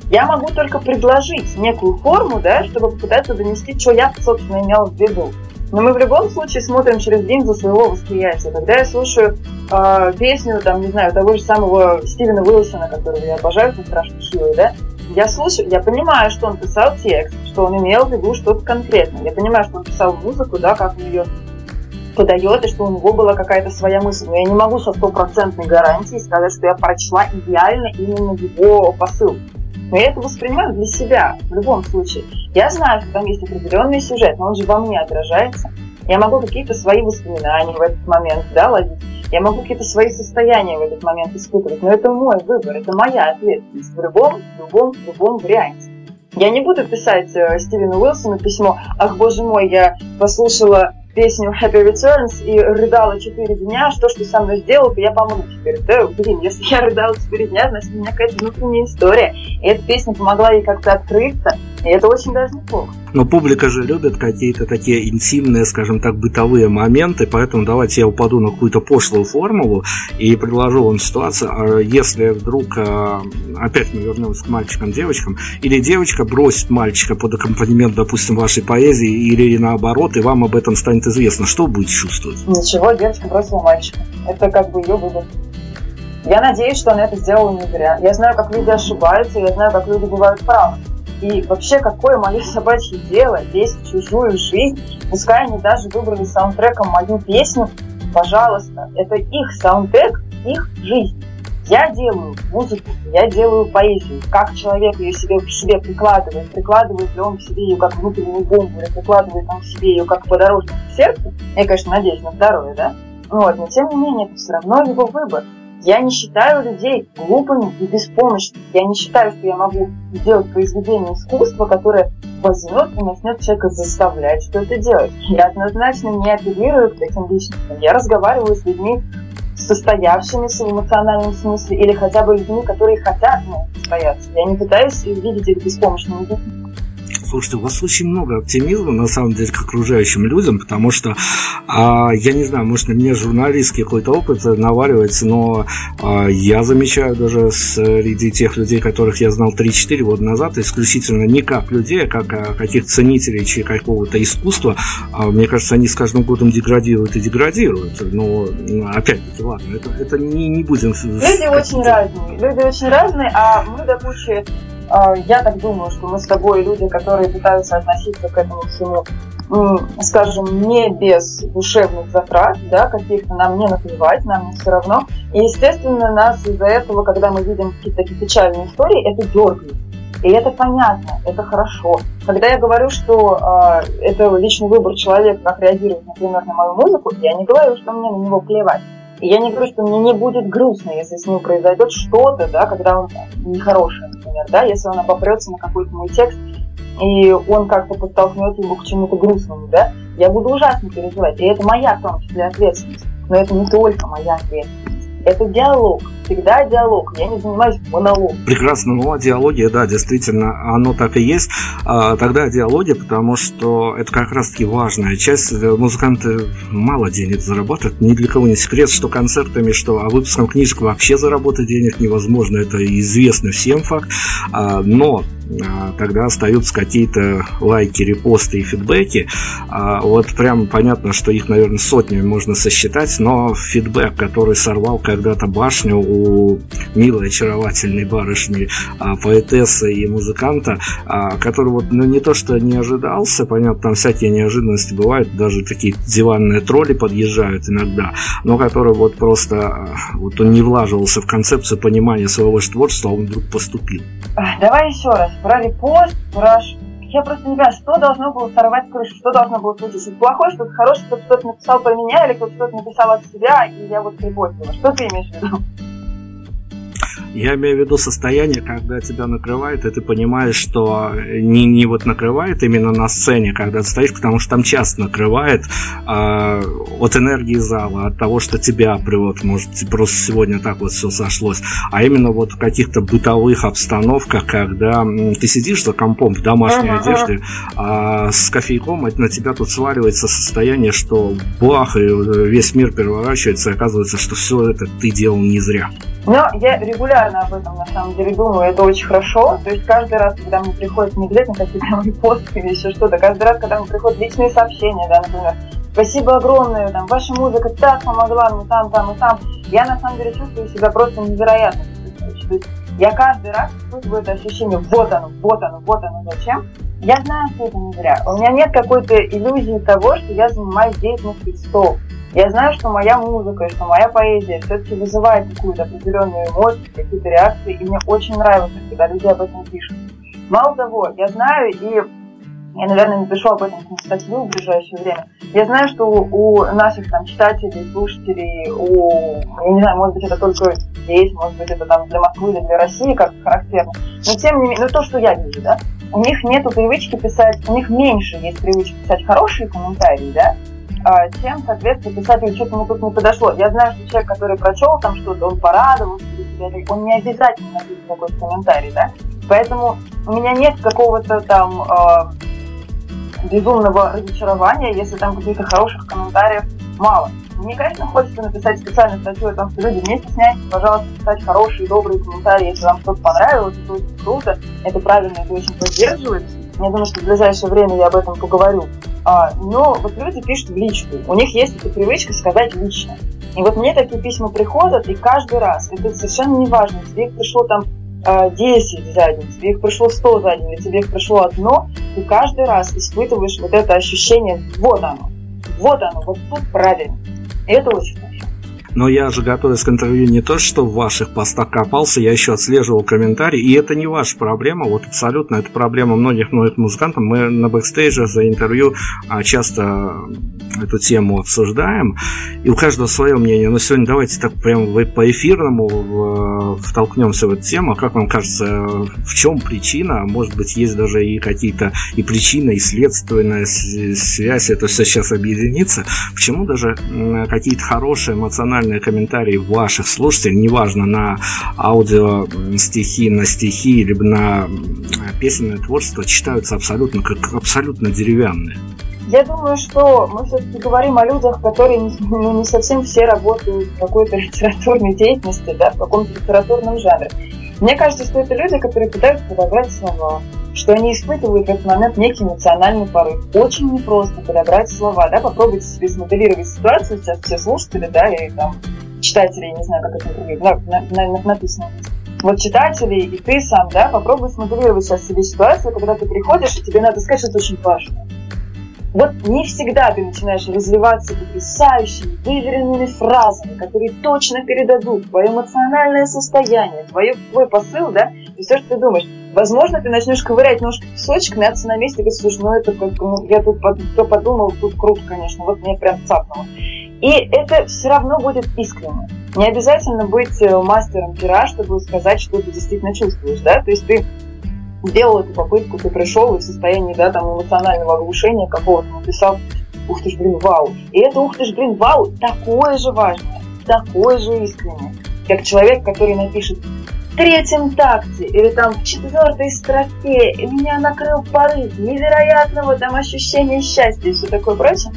Я могу только предложить некую форму, да, чтобы попытаться донести, что я, собственно, имела в виду. Но мы в любом случае смотрим через линзу своего восприятия. Когда я слушаю э, песню, там, не знаю, того же самого Стивена Уилсона, которого я обожаю, со страшной силой, да, я слушаю, я понимаю, что он писал текст, что он имел в виду что-то конкретное. Я понимаю, что он писал музыку, да, как он ее подает, и что у него была какая-то своя мысль. Но я не могу со стопроцентной гарантией сказать, что я прочла идеально именно его посыл. Но я это воспринимаю для себя в любом случае. Я знаю, что там есть определенный сюжет, но он же во мне отражается. Я могу какие-то свои воспоминания в этот момент да, ловить. Я могу какие-то свои состояния в этот момент испытывать. Но это мой выбор, это моя ответственность в любом, любом, любом варианте. Я не буду писать э, Стивену Уилсону письмо «Ах, боже мой, я послушала песню Happy Returns и рыдала 4 дня, что ж ты со мной сделал, я помогу теперь. Да, блин, если я рыдала 4 дня, значит, у меня какая-то внутренняя история. И эта песня помогла ей как-то открыться, и это очень даже неплохо. Но публика же любит какие-то такие интимные, скажем так, бытовые моменты, поэтому давайте я упаду на какую-то пошлую формулу и предложу вам ситуацию, а если вдруг, а, опять мы вернемся к мальчикам-девочкам, или девочка бросит мальчика под аккомпанемент, допустим, вашей поэзии, или наоборот, и вам об этом станет известно, что вы будете чувствовать? Ничего, девочка бросила мальчика. Это как бы ее выбор. Я надеюсь, что она это сделала не зря. Я знаю, как люди ошибаются, я знаю, как люди бывают правы. И вообще, какое мое собачье дело лезть в чужую жизнь, пускай они даже выбрали саундтреком мою песню, пожалуйста, это их саундтрек, их жизнь. Я делаю музыку, я делаю поэзию. Как человек ее себе, к себе прикладывает, прикладывает ли он к себе ее как внутреннюю бомбу, или прикладывает он к себе ее как подорожник к сердцу, я, конечно, надеюсь на здоровье, да? Вот, но тем не менее, это все равно его выбор. Я не считаю людей глупыми и беспомощными. Я не считаю, что я могу сделать произведение искусства, которое возьмет и начнет человека заставлять что-то делать. Я однозначно не апеллирую к таким личностям. Я разговариваю с людьми, состоявшимися в эмоциональном смысле, или хотя бы людьми, которые хотят ну, состояться. Я не пытаюсь видеть их беспомощными людьми. Слушайте, у вас очень много оптимизма, на самом деле, к окружающим людям, потому что, а, я не знаю, может, на меня журналистский какой-то опыт наваливается, но а, я замечаю даже среди тех людей, которых я знал 3-4 года назад, исключительно не как людей, а как а, каких-то ценителей чьи какого-то искусства, а, мне кажется, они с каждым годом деградируют и деградируют. Но, опять-таки, ладно, это, это не, не будем... Люди очень разные, люди очень разные, а мы до кучи а, я так думаю, что мы с тобой люди, которые пытаются относиться к этому всему, скажем, не без душевных затрат, да, каких-то нам не наплевать, нам не все равно. И, естественно, нас из-за этого, когда мы видим какие-то такие печальные истории, это дергает. И это понятно, это хорошо. Когда я говорю, что э, это личный выбор человека, как реагировать, например, на мою музыку, я не говорю, что мне на него плевать. И я не говорю, что мне не будет грустно, если с ним произойдет что-то, да, когда он нехороший, например, да, если он обопрется на какой-то мой текст, и он как-то подтолкнет его к чему-то грустному, да, я буду ужасно переживать. И это моя, в том числе, ответственность. Но это не только моя ответственность. Это диалог. Всегда диалог. Я не занимаюсь монологом. Прекрасно. Ну, диалогия, да, действительно, оно так и есть. А, тогда диалоги, потому что это как раз-таки важная часть. Музыканты мало денег зарабатывают. Ни для кого не секрет, что концертами, что а выпуском книжек вообще заработать денег невозможно. Это известный всем факт. А, но а, тогда остаются какие-то лайки, репосты и фидбэки. А, вот прям понятно, что их, наверное, сотнями можно сосчитать, но фидбэк, который сорвал когда-то башню у милой, очаровательной барышни, а, поэтессы и музыканта, который вот, ну, не то что не ожидался, понятно, там всякие неожиданности бывают, даже такие диванные тролли подъезжают иногда, но который вот просто, вот он не влаживался в концепцию понимания своего творчества, а он вдруг поступил. Давай еще раз про репост, про... Я просто не знаю, что должно было сорвать крышу, что должно было случиться. Плохое, что-то хорошее, что кто-то написал про меня, или кто-то написал от себя, и я вот репостила. Что ты имеешь в виду? Я имею в виду состояние, когда тебя накрывает, и ты понимаешь, что не, не вот накрывает именно на сцене, когда ты стоишь, потому что там часто накрывает а, от энергии зала, от того, что тебя прет, может, просто сегодня так вот все сошлось, а именно вот в каких-то бытовых обстановках, когда ты сидишь за компом в домашней uh-huh. одежде, а с кофейком на тебя тут сваливается состояние, что бах, и весь мир переворачивается, и оказывается, что все это ты делал не зря. Но я регулярно об этом на самом деле думаю, это очень хорошо. То есть каждый раз, когда мне приходят не обязательно какие-то мои посты или еще что-то, каждый раз, когда мне приходят личные сообщения, да, например, спасибо огромное, там, ваша музыка так помогла мне там, там и там, я на самом деле чувствую себя просто невероятно. То есть я каждый раз чувствую это ощущение, вот оно, вот оно, вот оно, зачем. Я знаю, что это не зря. У меня нет какой-то иллюзии того, что я занимаюсь деятельностью стол. Я знаю, что моя музыка, что моя поэзия все-таки вызывает какую-то определенную эмоцию, какие-то реакции, и мне очень нравится, когда люди об этом пишут. Мало того, я знаю, и я, наверное, напишу об этом статью в ближайшее время. Я знаю, что у наших там читателей, слушателей, у, я не знаю, может быть, это только здесь, может быть, это там для Москвы или для России как характерно, но тем не менее, ну то, что я вижу, да, у них нету привычки писать, у них меньше есть привычки писать хорошие комментарии, да, чем, соответственно, писателю что-то ему тут не подошло. Я знаю, что человек, который прочел там что-то, он порадовался, он не обязательно напишет какой-то комментарий, да. Поэтому у меня нет какого-то там э, безумного разочарования, если там каких-то хороших комментариев мало. Мне, конечно, хочется написать специальную статью о том, что люди, не стесняйтесь, пожалуйста, писать хорошие, добрые комментарии, если вам что-то понравилось, это очень круто, это правильно, это очень поддерживается. Я думаю, что в ближайшее время я об этом поговорю. А, но вот люди пишут в личку. У них есть эта привычка сказать лично. И вот мне такие письма приходят, и каждый раз, это совершенно не важно, тебе их пришло там 10 а, за день, тебе их пришло 100 за день, или тебе их пришло одно, ты каждый раз испытываешь вот это ощущение, вот оно, вот оно, вот тут правильно. И это очень. Но я же, готовясь к интервью, не то что в ваших постах копался, я еще отслеживал комментарии, и это не ваша проблема, вот абсолютно, это проблема многих-многих музыкантов. Мы на бэкстейже за интервью а, часто эту тему обсуждаем, и у каждого свое мнение. Но сегодня давайте так прям по эфирному втолкнемся в эту тему. Как вам кажется, в чем причина? Может быть, есть даже и какие-то и причина, и следственная связь, это все сейчас объединится. Почему даже какие-то хорошие эмоциональные эмоциональные комментарии ваших слушателей, неважно, на аудио стихи, на стихи, либо на песенное творчество, читаются абсолютно как абсолютно деревянные. Я думаю, что мы все-таки говорим о людях, которые ну, не совсем все работают в какой-то литературной деятельности, да, в каком-то литературном жанре. Мне кажется, что это люди, которые пытаются подобрать слова, что они испытывают в этот момент некий эмоциональный порыв. Очень непросто подобрать слова, да, попробуйте себе смоделировать ситуацию, сейчас все слушатели, да, и там читатели, я не знаю, как это на, на, написано. Вот читатели и ты сам, да, попробуй смоделировать сейчас себе ситуацию, когда ты приходишь, и тебе надо сказать что-то очень важное. Вот не всегда ты начинаешь разливаться потрясающими, выверенными фразами, которые точно передадут твое эмоциональное состояние, твое, твой посыл, да, и все, что ты думаешь. Возможно, ты начнешь ковырять ножки песочек, мяться на месте, и говоришь, слушай, ну это как, ну, я тут кто подумал, тут круто, конечно, вот мне прям цапнуло. И это все равно будет искренне. Не обязательно быть э, мастером пера, чтобы сказать, что ты действительно чувствуешь, да, то есть ты сделал эту попытку, ты пришел и в состоянии, да, там, эмоционального оглушения какого-то написал, ух ты ж, блин, вау. И это ух ты ж, блин, вау, такое же важное, такое же искреннее, как человек, который напишет в третьем такте или там в четвертой строке, и меня накрыл порыв невероятного там ощущения счастья и все такое прочее.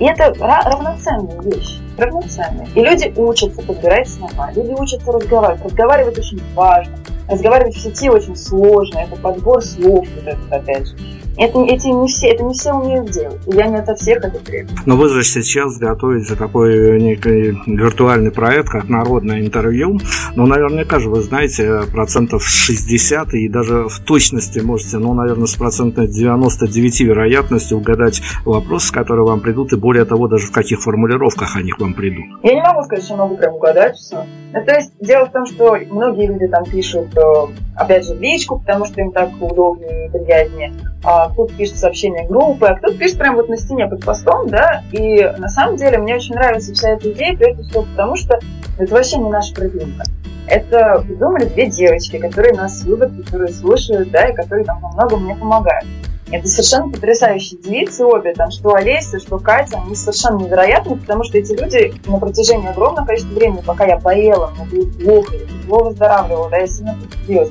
И это равноценная вещь, равноценная. И люди учатся подбирать слова, люди учатся разговаривать. Разговаривать очень важно. Разговаривать в сети очень сложно, это подбор слов, вот этот опять же. Это, эти не все, это не все умеют делать. Я не ото всех это требую. Но вы же сейчас готовите такой некий виртуальный проект, как народное интервью. Но наверняка же вы знаете процентов 60 и даже в точности можете, ну, наверное, с процентной 99 вероятностью угадать вопросы, которые вам придут, и более того, даже в каких формулировках они к вам придут. Я не могу сказать, что могу прям угадать все. Ну, то есть дело в том, что многие люди там пишут, э, опять же, в личку, потому что им так удобнее и приятнее. А кто-то пишет сообщение группы, а кто-то пишет прямо вот на стене под постом, да. И на самом деле мне очень нравится вся эта идея, прежде всего потому, что это вообще не наша продвинка. это придумали две девочки, которые нас любят, которые слушают, да, и которые там много мне помогают. Это совершенно потрясающие девицы обе, там, что Олеся, что Катя, они совершенно невероятны, потому что эти люди на протяжении огромного количества времени, пока я поела, мне было плохо, я тяжело выздоравливала, да, я сильно потрудилась.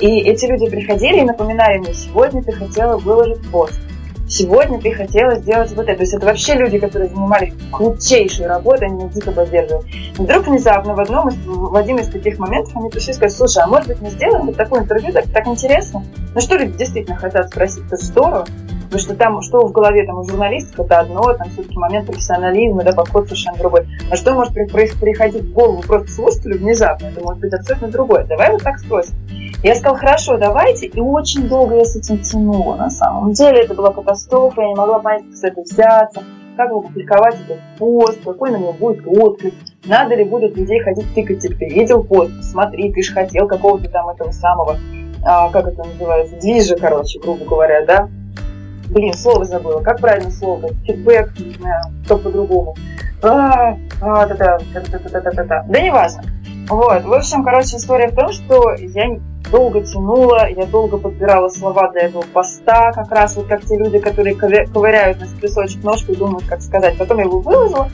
И эти люди приходили и напоминали мне, сегодня ты хотела выложить пост, сегодня ты хотела сделать вот это. То есть это вообще люди, которые занимались крутейшей работой, они меня дико поддерживают. И вдруг внезапно в одном из, в один из таких моментов они пришли и сказали, слушай, а может быть мы сделаем вот такое интервью, так, так интересно? Ну что люди действительно хотят спросить, это здорово. Потому что там, что в голове там у журналистов, это одно, там все-таки момент профессионализма, да, подход совершенно другой. А что может приходить в голову просто слушателю внезапно? Это может быть абсолютно другое. Давай вот так спросим. Я сказала, хорошо, давайте. И очень долго я с этим тянула, на самом деле. Это была катастрофа, я не могла понять, как с этого взяться, как опубликовать этот пост, какой на него будет отклик. Надо ли будет людей ходить тыкать, ты видел пост, смотри, ты же хотел какого-то там этого самого, а, как это называется, движа, короче, грубо говоря, да? Блин, слово забыла. Как правильно слово? Фидбэк, кто по-другому. А, а. Да не важно. Вот, в общем, короче, история в том, что я долго тянула, я долго подбирала слова для этого поста, как раз вот как те люди, которые ковыряют на песочек ножку и думают, как сказать. Потом я его выложила,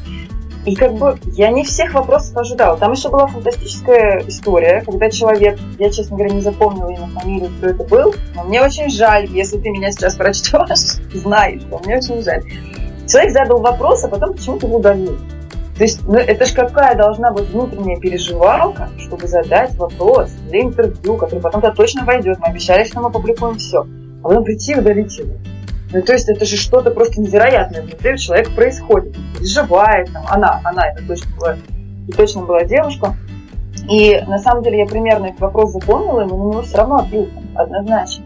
и как бы я не всех вопросов ожидала. Там еще была фантастическая история, когда человек, я, честно говоря, не запомнила имя, фамилию, кто это был, но мне очень жаль, если ты меня сейчас прочтешь, знаешь, что мне очень жаль. Человек задал вопрос, а потом почему-то его удалил. То есть, ну, это же какая должна быть внутренняя переживалка, чтобы задать вопрос для интервью, который потом-то точно войдет. Мы обещали, что мы публикуем все. А потом прийти и удалить его. Ну, то есть это же что-то просто невероятное внутри у человека происходит. Переживает, там, она, она, это точно была, это точно была девушка. И на самом деле я примерно этот вопрос запомнила, но на него все равно ответил, однозначно.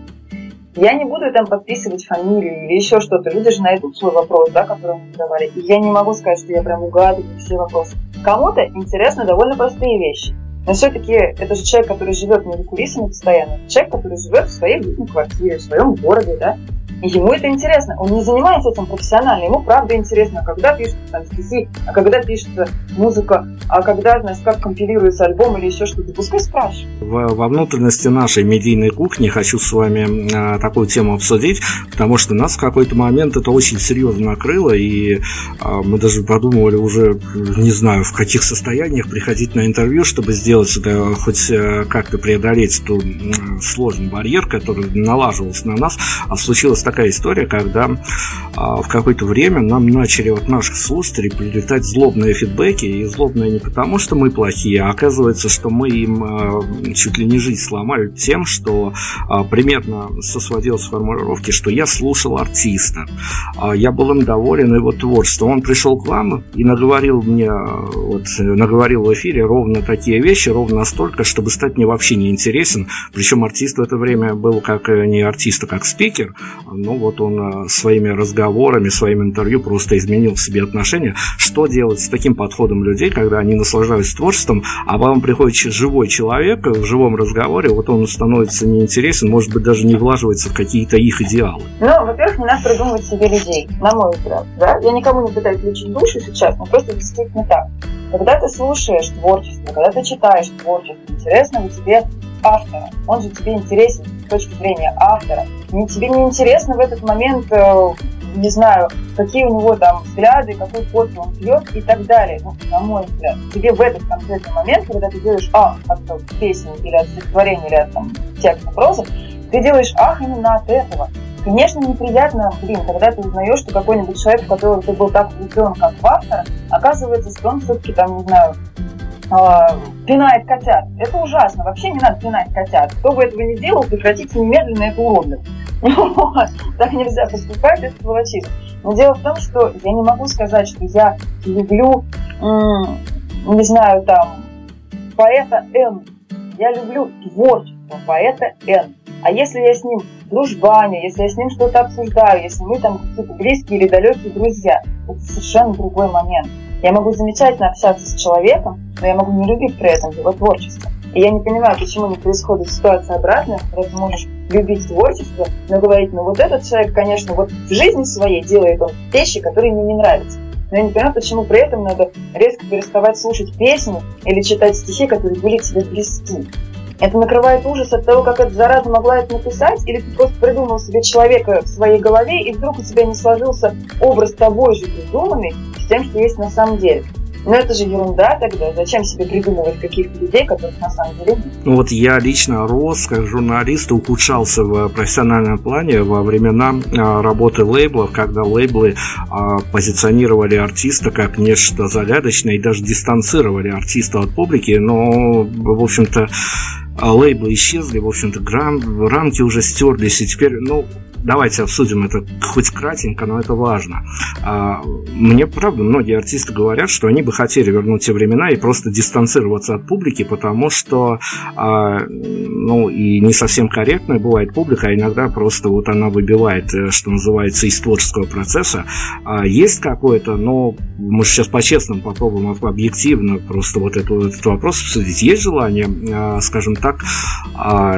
Я не буду там подписывать фамилию или еще что-то. Люди же найдут свой вопрос, да, который они задавали. И я не могу сказать, что я прям угадываю все вопросы. Кому-то интересны довольно простые вещи. Но все-таки это же человек, который живет не за кулисами постоянно. Человек, который живет в своей уютной квартире, в своем городе, да. Ему это интересно. Он не занимается этим профессионально. Ему правда интересно, когда пишется там стихи, а когда пишется музыка, а когда, знаешь, как компилируется альбом или еще что-то. Пускай спрашивает. Во, во внутренности нашей медийной кухни хочу с вами а, такую тему обсудить, потому что нас в какой-то момент это очень серьезно накрыло, и а, мы даже подумывали уже, не знаю, в каких состояниях приходить на интервью, чтобы сделать это, хоть а, как-то преодолеть тот сложный барьер, который налаживался на нас. А случилось такая история, когда а, в какое-то время нам начали от наших слушателей прилетать злобные фидбэки, и злобные не потому, что мы плохие, а оказывается, что мы им а, чуть ли не жизнь сломали тем, что а, примерно сосводилось в формулировке, что я слушал артиста, а, я был им доволен его творчеством. Он пришел к вам и наговорил мне, вот, наговорил в эфире ровно такие вещи, ровно настолько, чтобы стать мне вообще не интересен. Причем артист в это время был как э, не артист, а как спикер, ну вот он э, своими разговорами, своим интервью просто изменил в себе отношения. Что делать с таким подходом людей, когда они наслаждаются творчеством, а вам приходит живой человек в живом разговоре, вот он становится неинтересен, может быть, даже не влаживается в какие-то их идеалы? Ну, во-первых, не надо придумывать себе людей, на мой взгляд. Да? Я никому не пытаюсь лечить душу сейчас, но просто действительно так. Когда ты слушаешь творчество, когда ты читаешь творчество, интересно ли тебе автора? Он же тебе интересен с точки зрения автора. Не, тебе не интересно в этот момент, э, не знаю, какие у него там взгляды, какой код он пьет и так далее. Ну, на мой взгляд. Тебе в этот конкретный момент, когда ты делаешь ах от песни или от стихотворения, или от там, текста прозы, ты делаешь ах именно от этого. Конечно, неприятно, блин, когда ты узнаешь, что какой-нибудь человек, в которого ты был так влюблен, как в автора, оказывается, что он все-таки там, не знаю, пинает котят. Это ужасно. Вообще не надо пинать котят. Кто бы этого не делал, прекратите немедленно это уродливо. Так нельзя поступать, это сволочизм. Но дело в том, что я не могу сказать, что я люблю, не знаю, там, поэта Н. Я люблю творчество поэта Н. А если я с ним дружбаню, если я с ним что-то обсуждаю, если мы там какие-то близкие или далекие друзья, это совершенно другой момент. Я могу замечательно общаться с человеком, но я могу не любить при этом его творчество. И я не понимаю, почему не происходит ситуация обратная, когда ты можешь любить творчество, но говорить, ну вот этот человек, конечно, вот в жизни своей делает он вещи, которые мне не нравятся. Но я не понимаю, почему при этом надо резко переставать слушать песни или читать стихи, которые были тебе близки. Это накрывает ужас от того, как эта зараза могла это написать, или ты просто придумал себе человека в своей голове, и вдруг у тебя не сложился образ тобой же придуманный с тем, что есть на самом деле. Но это же ерунда тогда. Зачем себе придумывать каких-то людей, которых на самом деле нет? Вот я лично рос как журналист, ухудшался в профессиональном плане во времена а, работы лейблов, когда лейблы а, позиционировали артиста как нечто загадочное и даже дистанцировали артиста от публики, но, в общем-то, лейблы исчезли, в общем-то, рамки уже стерлись, и теперь, ну, давайте обсудим это хоть кратенько, но это важно. А, мне, правда, многие артисты говорят, что они бы хотели вернуть те времена и просто дистанцироваться от публики, потому что, а, ну, и не совсем корректная бывает публика, а иногда просто вот она выбивает, э, что называется, из творческого процесса. А, есть какое-то, но мы сейчас по-честному попробуем объективно просто вот этот, этот вопрос обсудить. Есть желание, скажем так,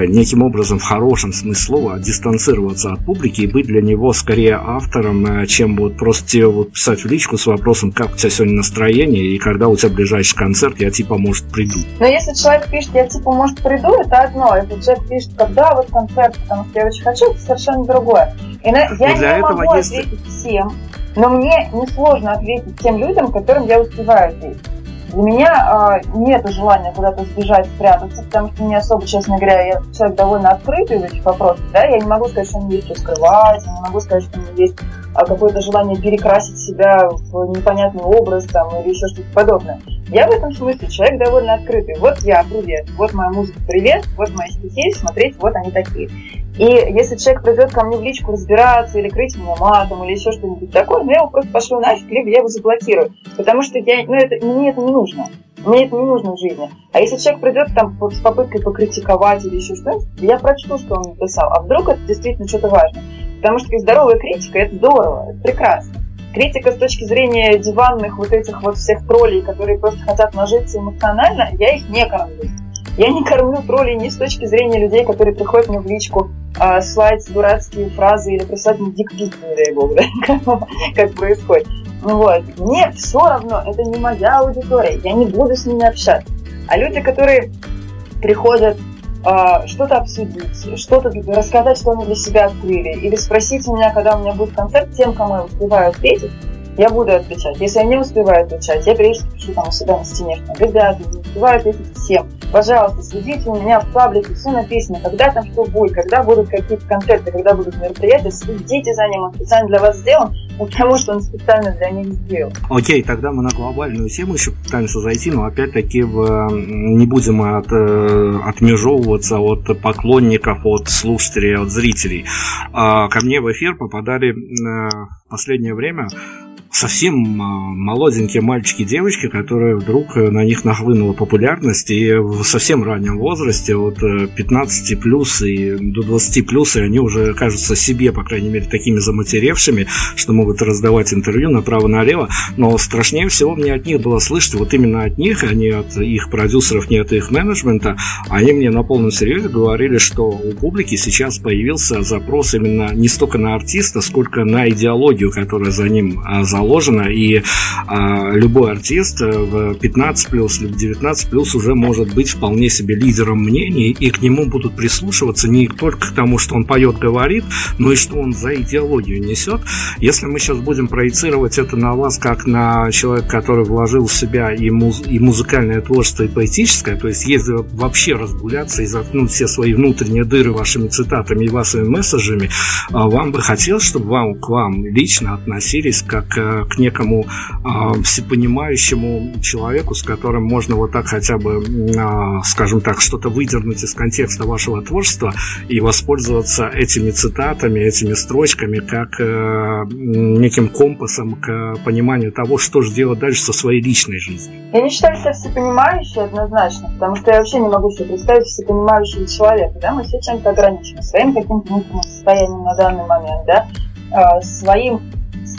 неким образом в хорошем смысле слова дистанцироваться от публики и быть для него скорее автором, э, чем вот просто тебе вот писать в личку с вопросом, как у тебя сегодня настроение и когда у тебя ближайший концерт, я типа, может, приду. Но если человек пишет, я типа, может, приду, это одно. Если человек пишет, когда вот концерт, потому что я очень хочу, это совершенно другое. И на... я не могу есть... ответить всем, но мне несложно ответить тем людям, которым я успеваю ответить. Для меня э, нет желания куда-то сбежать, спрятаться, потому что мне особо, честно говоря, я человек довольно открытый в этих вопросах, да, я не могу сказать, что мне есть что скрывать, я не могу сказать, что у меня есть а, какое-то желание перекрасить себя в непонятный образ там, или еще что-то подобное. Я в этом смысле человек довольно открытый. Вот я, привет, вот моя музыка, привет, вот мои стихи, смотреть, вот они такие. И если человек придет ко мне в личку разбираться или крыть меня матом или еще что-нибудь такое, ну я его просто пошлю нафиг, либо я его заблокирую. Потому что я, ну, это, мне это не нужно. Мне это не нужно в жизни. А если человек придет там с попыткой покритиковать или еще что-нибудь, я прочту, что он написал. А вдруг это действительно что-то важное. Потому что здоровая критика – это здорово, это прекрасно. Критика с точки зрения диванных вот этих вот всех троллей, которые просто хотят нажиться эмоционально, я их не кормлю. Я не кормлю троллей ни с точки зрения людей, которые приходят мне в личку э, слать дурацкие фразы или прислать мне дикпик, не дай бог, да, как происходит. Ну вот. Мне все равно, это не моя аудитория, я не буду с ними общаться. А люди, которые приходят э, что-то обсудить, что-то рассказать, что они для себя открыли, или спросить у меня, когда у меня будет концерт, тем, кому я успеваю ответить, я буду отвечать. Если я не успеваю отвечать, я периодически пишу там у себя на стене, что ребята, не успеваю ответить всем. Пожалуйста, следите у меня в паблике, все написано, когда там что будет, когда будут какие-то концерты, когда будут мероприятия, следите за ним, он специально для вас сделан, потому что он специально для них сделал. Окей, тогда мы на глобальную тему еще пытаемся зайти, но опять-таки в... не будем от, э, отмежевываться от поклонников, от слушателей, от зрителей. А ко мне в эфир попадали э, в последнее время совсем а, молоденькие мальчики и девочки, которые вдруг э, на них нахлынула популярность, и в совсем раннем возрасте, от 15 э, плюс и до 20 плюс, и они уже кажутся себе, по крайней мере, такими заматеревшими, что могут раздавать интервью направо-налево, но страшнее всего мне от них было слышать, вот именно от них, а не от их продюсеров, не от их менеджмента, они мне на полном серьезе говорили, что у публики сейчас появился запрос именно не столько на артиста, сколько на идеологию, которая за ним за заложено, и а, любой артист э, в 15 плюс либо 19 плюс уже может быть вполне себе лидером мнений, и к нему будут прислушиваться не только к тому, что он поет, говорит, но и что он за идеологию несет. Если мы сейчас будем проецировать это на вас как на человека, который вложил в себя и, муз- и музыкальное творчество, и поэтическое, то есть если вообще разгуляться и заткнуть все свои внутренние дыры вашими цитатами и вашими месседжами, а, вам бы хотелось, чтобы вам, к вам лично относились как э, к некому э, всепонимающему человеку, с которым можно вот так хотя бы, э, скажем так, что-то выдернуть из контекста вашего творчества и воспользоваться этими цитатами, этими строчками как э, неким компасом к пониманию того, что же делать дальше со своей личной жизнью. Я не считаю себя всепонимающей однозначно, потому что я вообще не могу себе представить всепонимающего человека. Да? Мы все чем-то ограничены, своим каким-то внутренним состоянием на данный момент, да? своим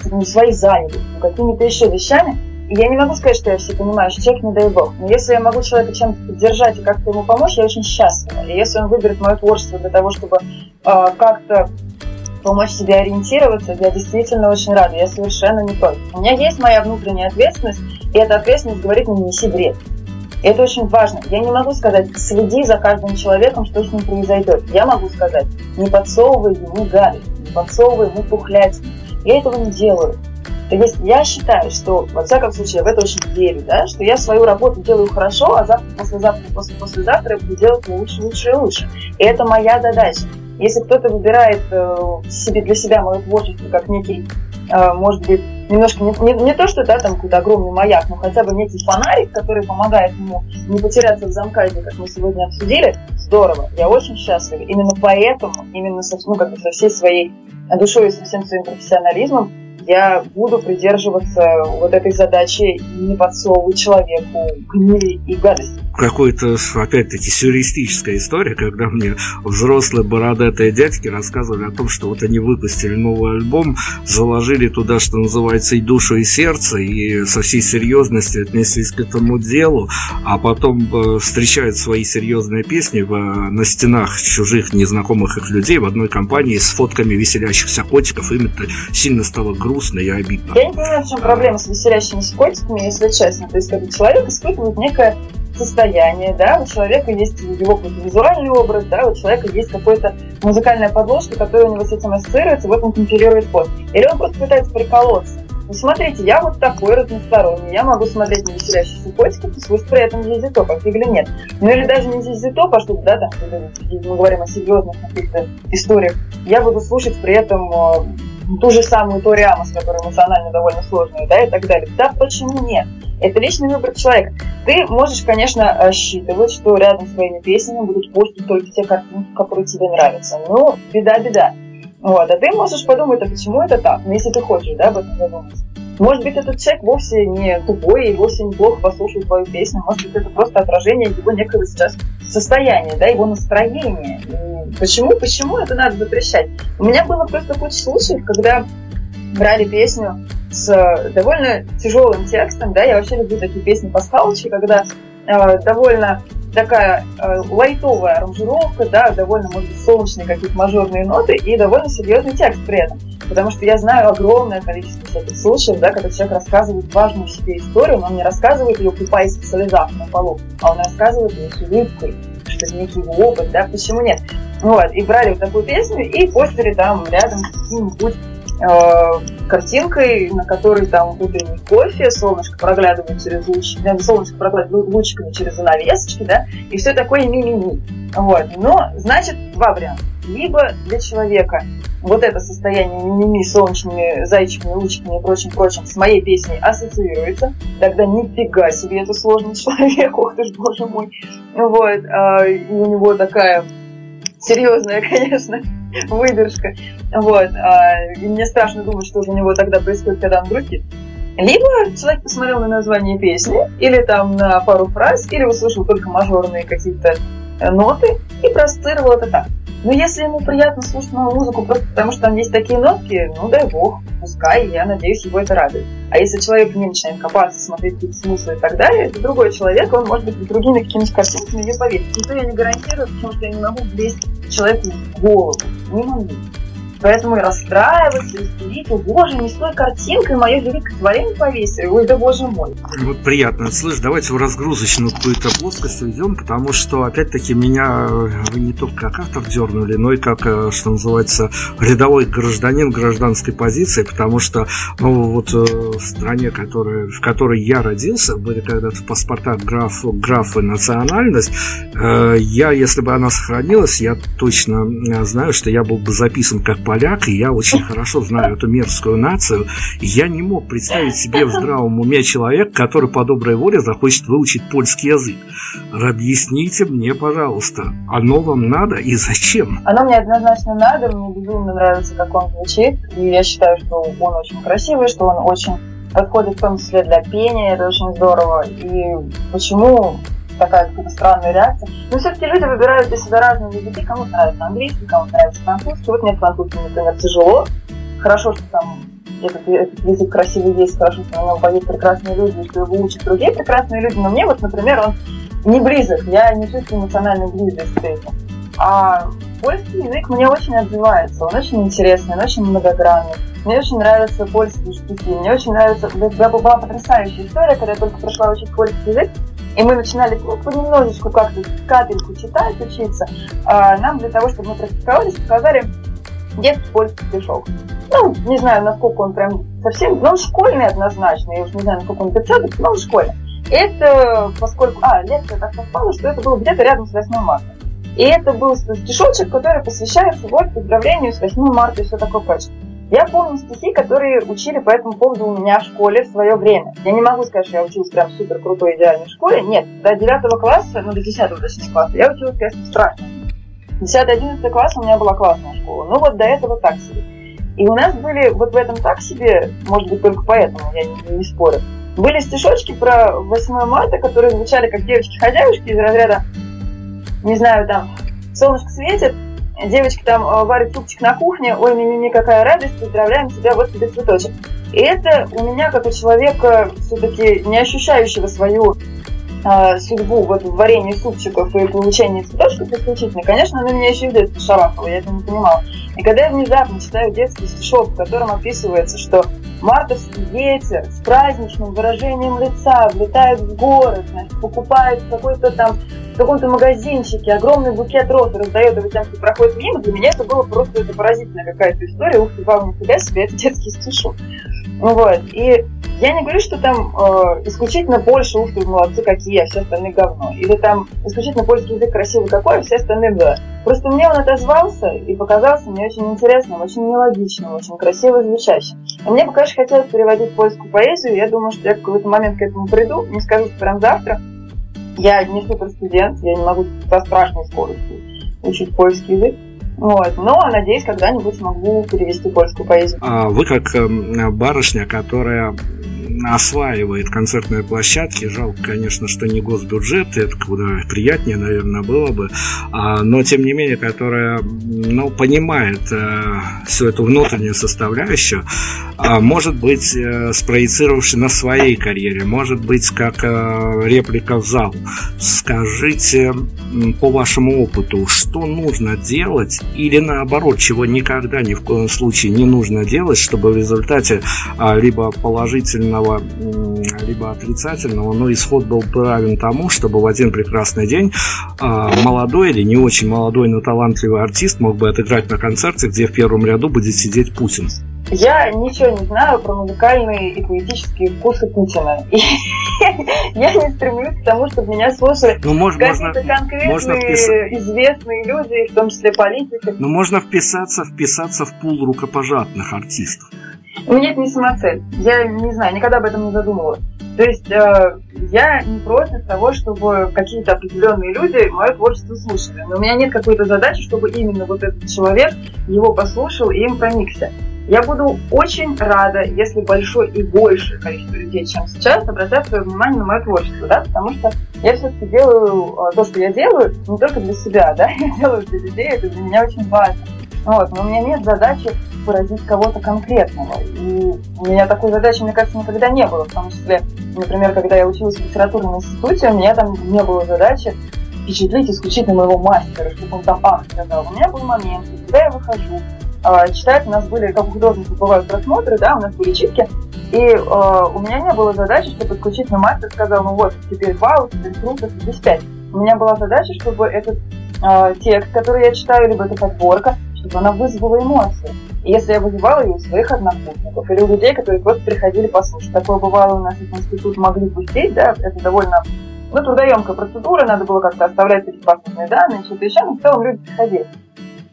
не своей занятостью, какими-то еще вещами. И я не могу сказать, что я все понимаю, что человек не дай бог. Но если я могу человека чем-то поддержать и как-то ему помочь, я очень счастлива. И если он выберет мое творчество для того, чтобы э, как-то помочь себе ориентироваться, я действительно очень рада, я совершенно не против. У меня есть моя внутренняя ответственность, и эта ответственность говорит не неси вред. И это очень важно. Я не могу сказать, следи за каждым человеком, что с ним произойдет. Я могу сказать, не подсовывай ему гадость, не подсовывай ему пухлятину. Я этого не делаю. То есть я считаю, что, во всяком случае, я в это очень верю, да, что я свою работу делаю хорошо, а завтра, послезавтра, после послезавтра я буду делать лучше, лучше и лучше. И это моя задача. Если кто-то выбирает э, себе для себя мое творчество как некий, может быть, немножко не, не, не то, что да, там какой-то огромный маяк, но хотя бы некий фонарик, который помогает ему не потеряться в замкаде, как мы сегодня обсудили, здорово. Я очень счастлива. Именно поэтому, именно со, ну, как со всей своей душой и со всем своим профессионализмом я буду придерживаться вот этой задачи и не подсовывать человеку гнили и гадости. Какой-то, опять-таки, сюрреалистическая история, когда мне взрослые бородатые дядьки рассказывали о том, что вот они выпустили новый альбом, заложили туда, что называется, и душу, и сердце, и со всей серьезностью отнеслись к этому делу, а потом э, встречают свои серьезные песни в, на стенах чужих незнакомых их людей в одной компании с фотками веселящихся котиков, им это сильно стало грустно грустно и обидно. Я не понимаю, в чем проблема с веселящимися котиками, если честно. То есть, как человек испытывает некое состояние, да, у человека есть его какой-то визуальный образ, да, у человека есть какая-то музыкальная подложка, которая у него с этим ассоциируется, вот он компилирует код. Или он просто пытается приколоться. Ну, смотрите, я вот такой разносторонний, я могу смотреть на веселящихся котиков и слушать при этом а или нет. Ну или даже не Top, а что-то, да, там, мы говорим о серьезных каких-то историях, я буду слушать при этом э, ту же самую Тори Амос, которая эмоционально довольно сложная, да, и так далее. Да, почему нет? Это личный выбор человека. Ты можешь, конечно, рассчитывать, что рядом с твоими песнями будут постить только те картинки, которые тебе нравятся. Ну, беда-беда. Вот, а ты можешь подумать, а почему это так? Ну, если ты хочешь, да, об этом задуматься. Может быть, этот человек вовсе не тупой и вовсе неплохо послушал твою песню. Может быть, это просто отражение его некого сейчас состояния, да, его настроения. И почему, почему это надо запрещать? У меня было просто куча случаев, когда брали песню с довольно тяжелым текстом, да, я вообще люблю такие песни по скалочке, когда э, довольно такая э, лайтовая аранжировка, да, довольно, может быть, солнечные какие-то мажорные ноты и довольно серьезный текст при этом. Потому что я знаю огромное количество всяких случаев, да, когда человек рассказывает важную себе историю, но он не рассказывает ее, купаясь в слезах на полу, а он рассказывает ее с улыбкой, что это некий его опыт, да, почему нет? Вот, и брали вот такую песню и постили там рядом с каким-нибудь картинкой, на которой там утренний кофе, солнышко проглядывает через лучики, да, солнышко проглядывает лучиками через занавесочки, да, и все такое ми-ми-ми. Вот. Но, значит, два варианта. Либо для человека вот это состояние мимими солнечными зайчиками, ручками и прочим-прочим с моей песней ассоциируется, тогда нифига себе это сложный человек, ох ты ж, боже мой. Вот, а, и у него такая серьезная, конечно, выдержка. Вот. А, и мне страшно думать, что у него тогда происходит, когда он грустит. Либо человек посмотрел на название песни, или там на пару фраз, или услышал только мажорные какие-то ноты и проецировал это так. Но если ему приятно слушать мою музыку просто потому, что там есть такие нотки, ну дай бог, пускай, я надеюсь, его это радует. А если человек не начинает копаться, смотреть какие-то смыслы и так далее, это другой человек, он может быть с другими какими-то картинками ее поверить. Никто я не гарантирую, потому что я не могу влезть человеку в голову. Не могу. Поэтому и расстраиваться, и истерить, о боже, не с картинкой мое великое творение повесили, ой, да боже мой. Вот приятно, слышь, давайте в разгрузочную какую-то плоскость уйдем, потому что, опять-таки, меня вы не только как автор дернули, но и как, э, что называется, рядовой гражданин гражданской позиции, потому что, ну, вот э, в стране, которая, в которой я родился, были когда-то в паспортах граф, граф и национальность, э, я, если бы она сохранилась, я точно знаю, что я был бы записан как поляк, и я очень хорошо знаю эту мерзкую нацию, я не мог представить себе в здравом уме человек, который по доброй воле захочет выучить польский язык. Объясните мне, пожалуйста, оно вам надо и зачем? Оно мне однозначно надо, мне безумно нравится, как он звучит, и я считаю, что он очень красивый, что он очень подходит в том числе для пения, это очень здорово. И почему такая какая-то странная реакция. Но все-таки люди выбирают для себя разные языки. Кому нравится английский, кому нравится французский. Вот мне французский, например, тяжело. Хорошо, что там этот, этот язык красивый есть, хорошо, что на нем поют прекрасные люди, что его учат другие прекрасные люди. Но мне вот, например, он не близок. Я не чувствую эмоциональной близости с этим. А польский язык мне очень отзывается. Он очень интересный, он очень многогранный. Мне очень нравятся польские штуки. Мне очень нравится... Это была потрясающая история, когда я только пришла учить польский язык. И мы начинали ну, понемножечку как-то капельку читать, учиться. А нам для того, чтобы мы практиковались, показали детский польский стишок. Ну, не знаю, насколько он прям совсем... Ну, он школьный однозначно. Я уж не знаю, насколько он пятьсотый, но он школьный. Это, поскольку... А, лекция так совпала, что это было где-то рядом с 8 марта. И это был стишочек, который посвящается вот поздравлению с 8 марта и все такое прочее. Я помню стихи, которые учили по этому поводу у меня в школе в свое время. Я не могу сказать, что я училась прям супер крутой идеальной школе. Нет, до 9 класса, ну до 10 точнее класса, я училась, конечно, страшно. 10-11 класс у меня была классная школа. Ну вот до этого так себе. И у нас были вот в этом так себе, может быть, только поэтому, я не, не спорю, были стишочки про 8 марта, которые звучали как девочки-хозяюшки из разряда, не знаю, там, солнышко светит, девочки там э, варят супчик на кухне, ой, ми-ми-ми, какая радость, поздравляем тебя, вот тебе цветочек. И это у меня, как у человека, все-таки не ощущающего свою судьбу вот в варенье супчиков и получении цветочков исключительно, конечно, она меня еще в детстве шарахала, я это не понимала. И когда я внезапно читаю детский стишок, в котором описывается, что мартовский ветер с праздничным выражением лица влетает в город, значит, покупает какой-то там в каком-то магазинчике огромный букет роз раздает его тем, кто проходит мимо, для меня это было просто это поразительная какая-то история. Ух ты, вау, нифига себе, это детский стишок. Вот. И я не говорю, что там э, исключительно больше ух молодцы какие, а все остальные говно. Или там исключительно польский язык красивый какой, а все остальные да. Просто мне он отозвался и показался мне очень интересным, очень мелодичным, очень красиво звучащим. И мне бы, конечно, хотелось переводить польскую поэзию. Я думаю, что я в какой-то момент к этому приду. Не скажу, что прям завтра. Я не супер студент, я не могу со страшной скоростью учить польский язык. Вот. Но, надеюсь, когда-нибудь смогу перевести польскую поэзию. А вы как э, барышня, которая осваивает концертные площадки. Жалко, конечно, что не госбюджет, это куда приятнее, наверное, было бы. А, но, тем не менее, которая ну, понимает э, всю эту внутреннюю составляющую, а, может быть, э, спроецировавши на своей карьере, может быть, как э, реплика в зал. Скажите, по вашему опыту, что нужно делать или наоборот, чего никогда ни в коем случае не нужно делать, чтобы в результате а, либо положительного либо отрицательного, но исход был равен тому, чтобы в один прекрасный день а, молодой или не очень молодой, но талантливый артист мог бы отыграть на концерте, где в первом ряду будет сидеть Путин. Я ничего не знаю про музыкальные и поэтические вкусы Путина. И я не стремлюсь к тому, чтобы меня слушали ну, может, какие-то конкретные можно впис... известные люди, в том числе политики. Ну, можно вписаться, вписаться в пул рукопожатных артистов. Мне это не самоцель. Я не знаю, никогда об этом не задумывалась. То есть э, я не против того, чтобы какие-то определенные люди мое творчество слушали. Но у меня нет какой-то задачи, чтобы именно вот этот человек его послушал и им проникся. Я буду очень рада, если большое и большее количество людей, чем сейчас, обратят свое внимание на мое творчество, да, потому что я все-таки делаю э, то, что я делаю, не только для себя, да, я делаю для людей, это для меня очень важно. Вот, но у меня нет задачи поразить кого-то конкретного. И у меня такой задачи, мне кажется, никогда не было. В том числе, например, когда я училась в литературном институте, у меня там не было задачи впечатлить исключительно моего мастера, чтобы он там ах сказал. У меня был момент, когда я выхожу, э, читать у нас были, как у художников бывают просмотры, да, у нас были читки, и э, у меня не было задачи, чтобы исключительно мастер сказал, ну вот, теперь вау, теперь круто, теперь пять. У меня была задача, чтобы этот э, текст, который я читаю, либо эта подборка, чтобы она вызвала эмоции. И если я вызывала ее у своих однокурсников или у людей, которые просто приходили послушать. Такое бывало у нас в институт могли пустить, да, это довольно ну, трудоемкая процедура, надо было как-то оставлять эти паспортные данные, что-то еще, но в целом люди приходили.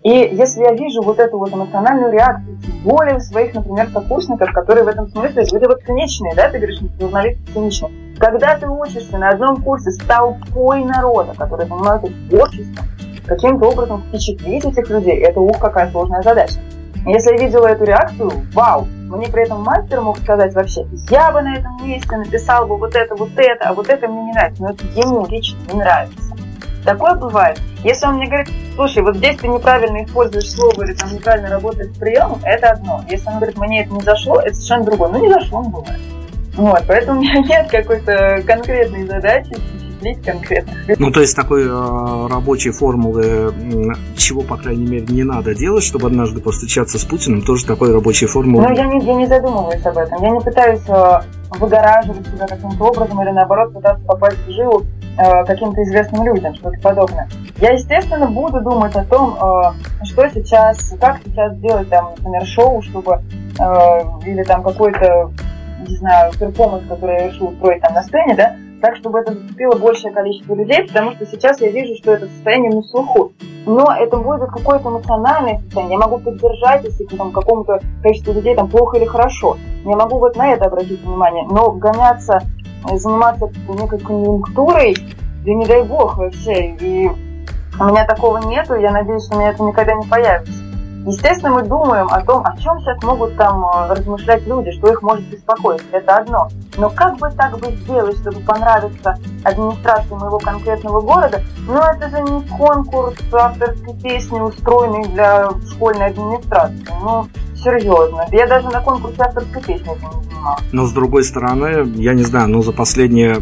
И если я вижу вот эту вот эмоциональную реакцию, тем более у своих, например, сокурсников, которые в этом смысле, люди вот циничные, да, ты говоришь, журналисты циничные. Когда ты учишься на одном курсе с толпой народа, который занимается творчеством, каким-то образом впечатлить этих людей, это ух, какая сложная задача. Если я видела эту реакцию, вау, мне при этом мастер мог сказать вообще, я бы на этом месте написал бы вот это, вот это, а вот это мне не нравится, но это ему лично не нравится. Такое бывает. Если он мне говорит, слушай, вот здесь ты неправильно используешь слово или там неправильно работаешь с приемом, это одно. Если он говорит, мне это не зашло, это совершенно другое. Ну, не зашло, не бывает. Вот, поэтому у меня нет какой-то конкретной задачи перечислить конкретно. Ну, то есть такой э, рабочей формулы, чего, по крайней мере, не надо делать, чтобы однажды постучаться с Путиным, тоже такой рабочей формулы. Ну, я не, я не задумываюсь об этом. Я не пытаюсь э, выгораживать себя каким-то образом или, наоборот, пытаться попасть в жилу э, каким-то известным людям, что-то подобное. Я, естественно, буду думать о том, э, что сейчас, как сейчас сделать, там, например, шоу, чтобы, э, или там какой-то, не знаю, перформанс, который я решил устроить там на сцене, да, так, чтобы это зацепило большее количество людей, потому что сейчас я вижу, что это состояние на слуху. Но это будет какое-то эмоциональное состояние. Я могу поддержать, если там какому-то количеству людей там плохо или хорошо. Я могу вот на это обратить внимание. Но гоняться, э, заниматься некой конъюнктурой, да не дай бог вообще. И у меня такого нету, я надеюсь, что у меня это никогда не появится. Естественно, мы думаем о том, о чем сейчас могут там э, размышлять люди, что их может беспокоить. Это одно. Но как бы так бы сделать, чтобы понравиться администрации моего конкретного города? Ну, это же не конкурс авторской песни, устроенный для школьной администрации. Ну, серьезно. Я даже на конкурсе авторской песни это не занималась. Но с другой стороны, я не знаю, но за последние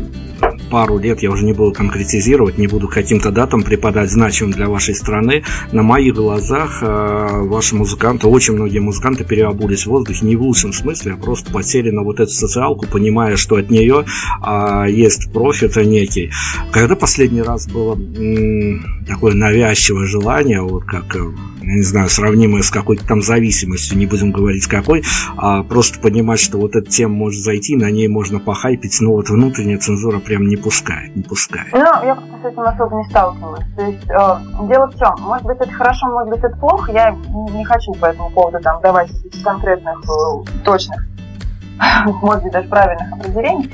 пару лет, я уже не буду конкретизировать, не буду каким-то датам преподать значимым для вашей страны, на моих глазах э, ваши музыканты, очень многие музыканты переобулись в воздухе, не в лучшем смысле, а просто потели на вот эту социалку, понимая, что от нее э, есть профит некий. Когда последний раз было м- такое навязчивое желание, вот как э, я не знаю, сравнимое с какой-то там зависимостью, не будем говорить какой, а просто понимать, что вот эта тема может зайти, на ней можно похайпить, но вот внутренняя цензура прям не пускает, не пускает. Ну, я просто с этим особо не сталкивалась. То есть, э, дело в чем? Может быть, это хорошо, может быть, это плохо. Я не хочу по этому поводу там давать конкретных, э, точных, может быть, даже правильных определений.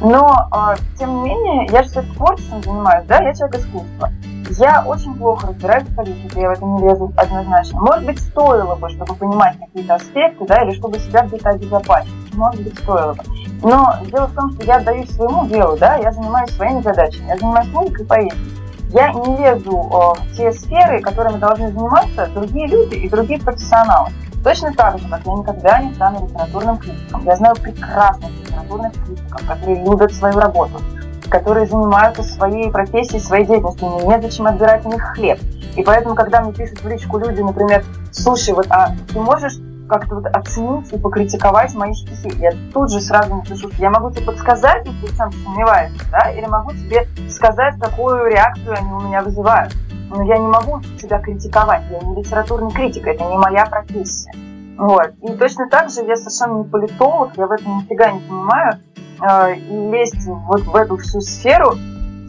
Но, э, тем не менее, я же все-таки творчеством занимаюсь, да, я человек искусства. Я очень плохо разбираюсь в политике, я в это не лезу однозначно. Может быть, стоило бы, чтобы понимать какие-то аспекты, да, или чтобы себя где-то обезопасить. Может быть, стоило бы. Но дело в том, что я отдаюсь своему делу, да, я занимаюсь своими задачами, я занимаюсь музыкой и поэзией. Я не лезу э, в те сферы, которыми должны заниматься другие люди и другие профессионалы. Точно так же, как я никогда не стану литературным критиком. Я знаю прекрасных литературных критиков, которые любят свою работу, которые занимаются своей профессией, своей деятельностью, мне незачем отбирать у них хлеб. И поэтому, когда мне пишут в личку люди, например, слушай, вот, а ты можешь как-то вот оценить и покритиковать мои стихи. Я тут же сразу напишу, что я могу тебе подсказать, если ты сам сомневаешься, да, или могу тебе сказать, какую реакцию они у меня вызывают. Но я не могу тебя критиковать, я не литературный критик, это не моя профессия. Вот. И точно так же я совершенно не политолог, я в этом нифига не понимаю, э, и лезть вот в эту всю сферу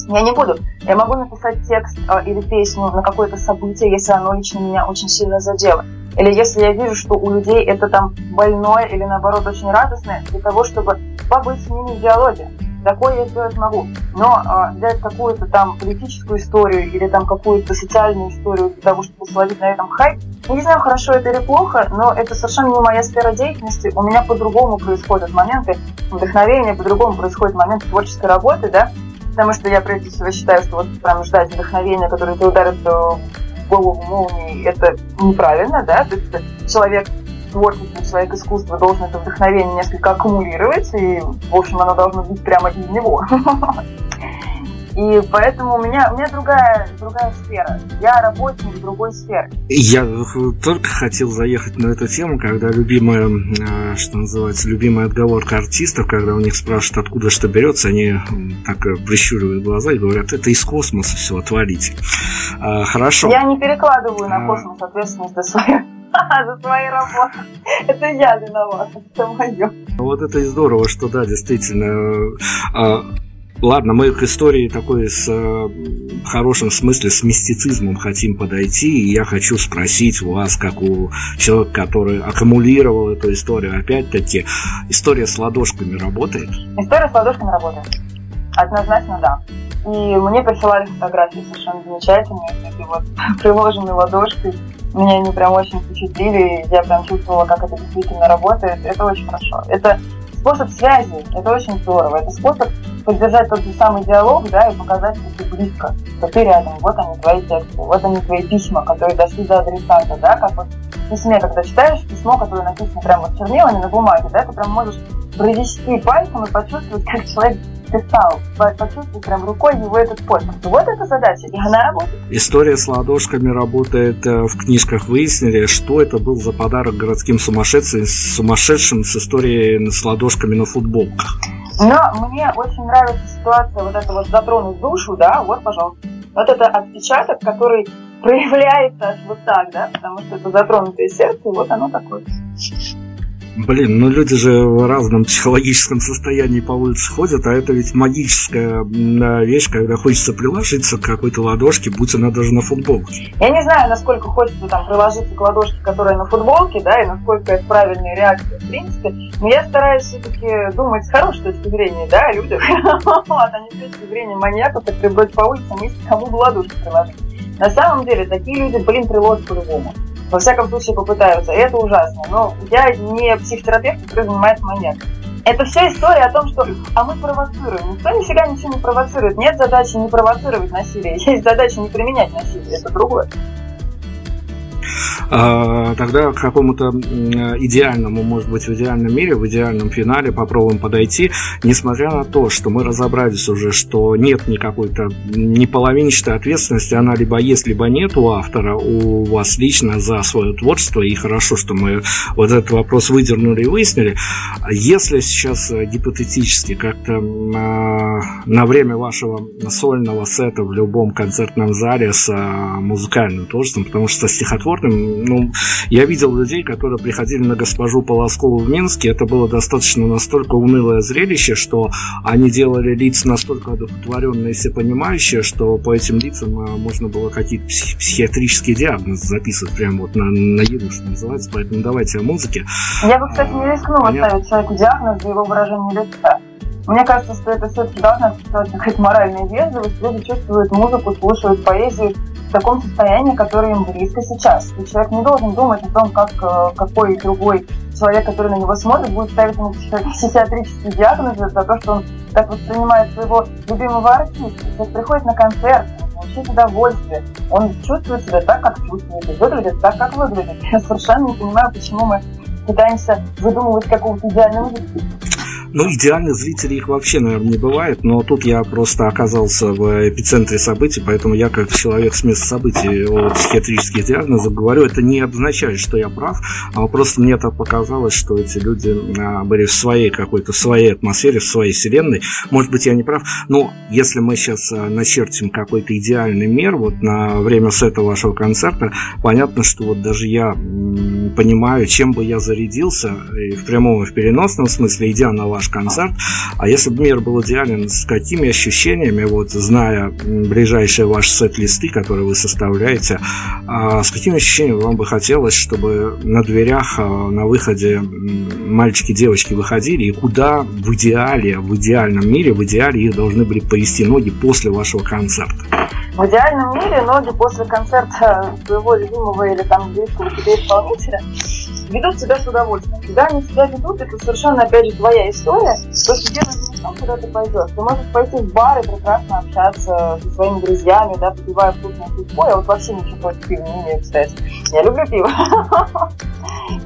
я не буду. Я могу написать текст э, или песню на какое-то событие, если оно лично меня очень сильно задело. Или если я вижу, что у людей это там больное или наоборот очень радостное, для того, чтобы побыть с ними в диалоге. Такое я сделать могу. Но э, взять какую-то там политическую историю или там какую-то социальную историю для того, чтобы словить на этом хайп, не знаю, хорошо это или плохо, но это совершенно не моя сфера деятельности. У меня по-другому происходят моменты вдохновения, по-другому происходят моменты творческой работы, да, потому что я прежде всего считаю, что вот прям ждать вдохновения, которое ты ударит в голову молнии, это неправильно, да, то есть человек творчество, человек искусства должен это вдохновение несколько аккумулировать, и, в общем, оно должно быть прямо из него. И поэтому у меня, у меня другая, другая сфера. Я работник другой сферы. Я только хотел заехать на эту тему, когда любимая, а, что называется, любимая отговорка артистов, когда у них спрашивают, откуда что берется, они так э, прищуривают глаза и говорят, это из космоса все, отвалите. А, хорошо. Я не перекладываю на а. космос ответственность за свою за свои работы. Это я виновата, это мое. Вот это и здорово, что да, действительно. Ладно, мы к истории такой с э, хорошем смысле, с мистицизмом хотим подойти, и я хочу спросить у вас, как у человека, который аккумулировал эту историю, опять-таки, история с ладошками работает? История с ладошками работает. Однозначно, да. И мне присылали фотографии совершенно замечательные, эти вот приложенные ладошкой. Меня они прям очень впечатлили, я прям чувствовала, как это действительно работает. Это очень хорошо. Это способ связи, это очень здорово. Это способ поддержать тот же самый диалог, да, и показать, что ты близко, что ты рядом, вот они твои тексты, вот они твои письма, которые дошли до адресата, да, как вот в письме, когда читаешь письмо, которое написано прямо вот чернилами на бумаге, да, ты прям можешь провести пальцем и почувствовать, как человек подписал, почувствовать прям рукой его этот подпись. Вот эта задача, и она работает. История с ладошками работает э, в книжках. Выяснили, что это был за подарок городским сумасшедшим, сумасшедшим с историей с ладошками на футболках. Но мне очень нравится ситуация вот это вот затронуть душу, да, вот, пожалуйста. Вот это отпечаток, который проявляется аж вот так, да, потому что это затронутое сердце, и вот оно такое. Блин, ну люди же в разном психологическом состоянии по улице ходят, а это ведь магическая вещь, когда хочется приложиться к какой-то ладошке, будь она даже на футболке. Я не знаю, насколько хочется там приложиться к ладошке, которая на футболке, да, и насколько это правильная реакция в принципе, но я стараюсь все-таки думать с хорошей точки зрения, да, о людях, а не с точки зрения маньяка, который бродит по улицам и кому бы ладошку приложить. На самом деле, такие люди, блин, приложат по-любому во всяком случае попытаются. И это ужасно. Но я не психотерапевт, который занимается маньяком. Это вся история о том, что а мы провоцируем. Никто нифига ничего не провоцирует. Нет задачи не провоцировать насилие. Есть задача не применять насилие. Это другое. А, тогда к какому-то идеальному, может быть, в идеальном мире, в идеальном финале попробуем подойти, несмотря на то, что мы разобрались уже, что нет никакой-то не ответственности, она либо есть, либо нет у автора, у вас лично за свое творчество, и хорошо, что мы вот этот вопрос выдернули и выяснили. Если сейчас э, гипотетически как-то а, на время вашего сольного сета в любом концертном зале с а, музыкальным творчеством, потому что стихотворным ну, я видел людей, которые приходили на госпожу Полоскову в Минске. Это было достаточно настолько унылое зрелище, что они делали лица настолько одухотворенные и всепонимающие, что по этим лицам а, можно было какие-то псих- психиатрические диагнозы записывать прямо вот на, на еду, что называется. Поэтому давайте о музыке. Я бы, кстати, не рискнула Понятно. ставить человеку диагноз за его выражение лица. Мне кажется, что это все-таки должна существовать какая-то моральная вежливость. Люди чувствуют музыку, слушают поэзию в таком состоянии, которое им близко сейчас. И человек не должен думать о том, как э, какой другой человек, который на него смотрит, будет ставить ему психиатрический диагноз за то, что он так воспринимает своего любимого артиста. Человек приходит на концерт, он получает удовольствие, он чувствует себя так, как чувствует, и выглядит так, как выглядит. Я совершенно не понимаю, почему мы пытаемся выдумывать какого-то идеального. Ну, идеальных зрителей их вообще, наверное, не бывает, но тут я просто оказался в эпицентре событий, поэтому я, как человек с места событий о психиатрических диагнозах, говорю, это не означает, что я прав, а просто мне так показалось, что эти люди а, были в своей какой-то, в своей атмосфере, в своей вселенной. Может быть, я не прав, но если мы сейчас а, начертим какой-то идеальный мир вот на время сета вашего концерта, понятно, что вот даже я понимаю, чем бы я зарядился, и в прямом и в переносном смысле, идя на ваш ваш концерт. А если бы мир был идеален, с какими ощущениями, вот зная ближайшие ваши сет-листы, которые вы составляете, а с какими ощущениями вам бы хотелось, чтобы на дверях а, на выходе мальчики девочки выходили, и куда в идеале, в идеальном мире, в идеале их должны были повести ноги после вашего концерта? В идеальном мире ноги после концерта своего любимого или там близкого тебе исполнителя ведут себя с удовольствием. Когда они себя ведут, это совершенно, опять же, твоя история. То, что дело не в том, куда ты пойдешь. Ты можешь пойти в бар и прекрасно общаться со своими друзьями, да, попивая вкусное пиво. Я вот вообще ничего против пива не имею, кстати. Я люблю пиво.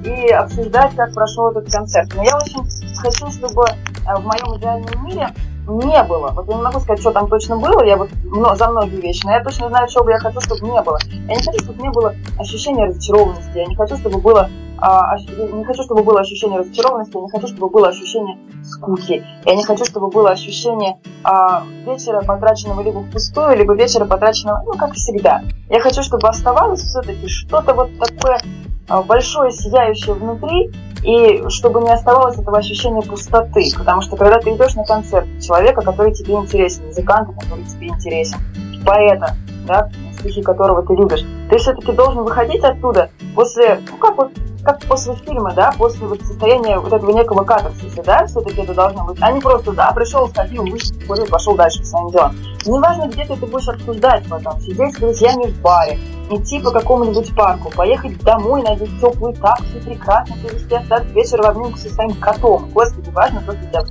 И обсуждать, как прошел этот концерт. Но я очень хочу, чтобы э, в моем идеальном мире не было. Вот я не могу сказать, что там точно было, я вот за многие вещи, но я точно знаю, что бы я хочу, чтобы не было. Я не хочу, чтобы не было ощущения разочарованности, я не хочу, чтобы было а, не хочу, чтобы было ощущение разочарованности, я не хочу, чтобы было ощущение скуки, я не хочу, чтобы было ощущение а, вечера, потраченного либо впустую, либо вечера, потраченного, ну, как всегда. Я хочу, чтобы оставалось все-таки что-то вот такое а, большое, сияющее внутри, и чтобы не оставалось этого ощущения пустоты, потому что когда ты идешь на концерт человека, который тебе интересен, музыканта, который тебе интересен, поэта, да, стихи которого ты любишь, ты все-таки должен выходить оттуда после, ну как вот как после фильма, да, после вот состояния вот этого некого катарсиса, да, все-таки это должно быть, а не просто, да, пришел, сходил, вышел, курил, пошел дальше своим делом. Неважно, где ты, ты будешь обсуждать потом, сидеть с друзьями в баре, идти по какому-нибудь парку, поехать домой, найти теплый такси, прекрасно провести остаток вечера в обнимку со своим котом. Господи, важно, что тебя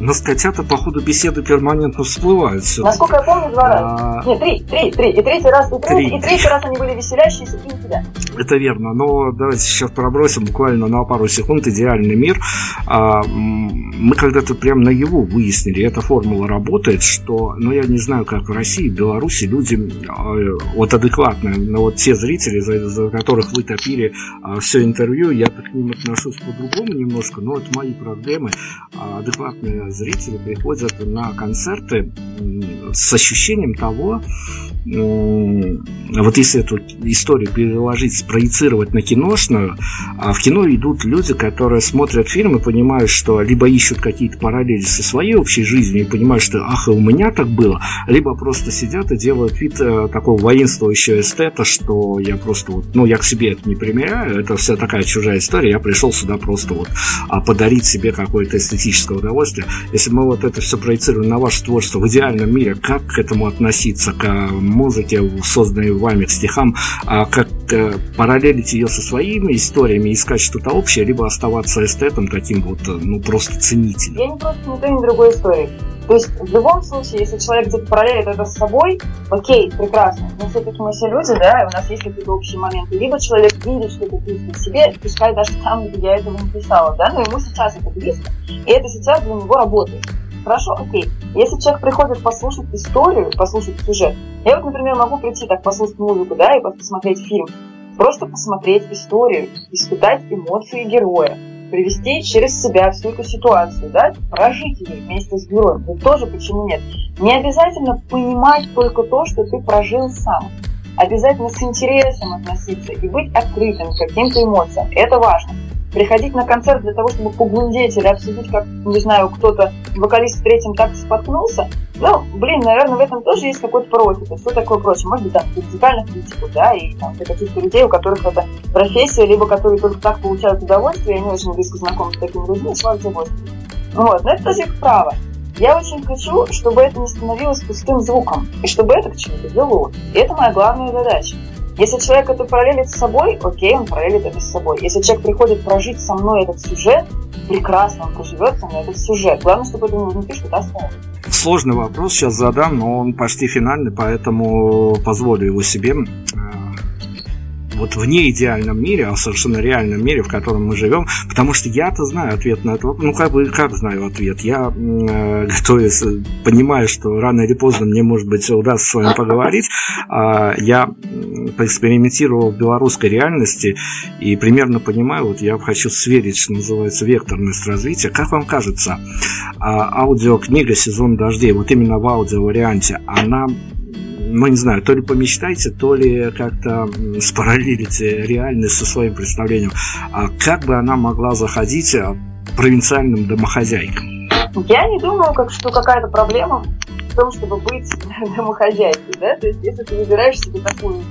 Но котята по ходу беседы перманентно всплывают. Насколько я помню, два раза. А... Нет, три, три, три. И третий раз, и, три. и третий раз они были веселящиеся, и тебя. Это верно. Но давайте сейчас пробросим буквально на пару секунд идеальный мир. А, мы когда-то прям наяву выяснили, эта формула работает, что, ну, я не знаю, как в России, в Беларуси люди а, вот адекватные, но вот те зрители, за, за которых вы топили а, все интервью, я к ним отношусь по-другому немножко, но это мои проблемы. А, адекватные зрители приходят на концерты с ощущением того, вот если эту историю переложить, спроецировать на киношную, а в кино идут люди, которые смотрят фильм и понимают, что либо ищут какие-то параллели со своей общей жизнью и понимают, что ах, и у меня так было, либо просто сидят и делают вид э, такого воинствующего эстета, что я просто вот, ну, я к себе это не примеряю, это вся такая чужая история, я пришел сюда просто вот а подарить себе какое-то эстетическое удовольствие. Если мы вот это все проецируем на ваше творчество в идеальном мире, как к этому относиться, к музыке, созданной вами к стихам, а как э, параллелить ее со своими историями, искать что-то общее, либо оставаться эстетом таким вот, э, ну, просто ценителем. Я не просто ни той, ни другой истории. То есть в любом случае, если человек где-то параллелит это с собой, окей, прекрасно. Но все-таки мы все люди, да, и у нас есть какие-то общие моменты. Либо человек видит что-то близко к себе, пускай даже там, где я этого не писала, да, но ему сейчас это близко, и это сейчас для него работает. Хорошо, окей. Если человек приходит послушать историю, послушать сюжет, я вот, например, могу прийти так послушать музыку, да, и посмотреть фильм. Просто посмотреть историю, испытать эмоции героя, привести через себя всю эту ситуацию, да, прожить ее вместе с героем. И тоже почему нет? Не обязательно понимать только то, что ты прожил сам. Обязательно с интересом относиться и быть открытым к каким-то эмоциям. Это важно приходить на концерт для того, чтобы погундеть или обсудить, как, не знаю, кто-то, вокалист в третьем так споткнулся, ну, блин, наверное, в этом тоже есть какой-то профит. Что такое профит? Может быть, там, музыкальных критиков, да, и там, для каких-то людей, у которых это профессия, либо которые только так получают удовольствие, я не очень близко знаком с такими людьми, тебе Господи. Вот, но это тоже их право. Я очень хочу, чтобы это не становилось пустым звуком, и чтобы это к чему-то вело. И это моя главная задача. Если человек это параллелит с собой, окей, он параллелит это с собой. Если человек приходит прожить со мной этот сюжет, прекрасно он проживет со мной этот сюжет. Главное, чтобы это внутри что-то осталось. Сложный вопрос сейчас задам, но он почти финальный, поэтому позволю его себе вот в неидеальном мире, а в совершенно реальном мире, в котором мы живем, потому что я-то знаю ответ на этот вопрос, ну как бы как знаю ответ, я э, готовясь, понимаю, что рано или поздно мне, может быть, удастся с вами поговорить, э, я поэкспериментировал в белорусской реальности и примерно понимаю, вот я хочу сверить, что называется, векторность развития. Как вам кажется, э, аудиокнига «Сезон дождей», вот именно в аудиоварианте, она ну, не знаю, то ли помечтайте, то ли как-то спараллелите реальность со своим представлением. А как бы она могла заходить а, провинциальным домохозяйкам? Я не думаю, как, что какая-то проблема в том, чтобы быть домохозяйкой, да, то есть если ты выбираешь себе такую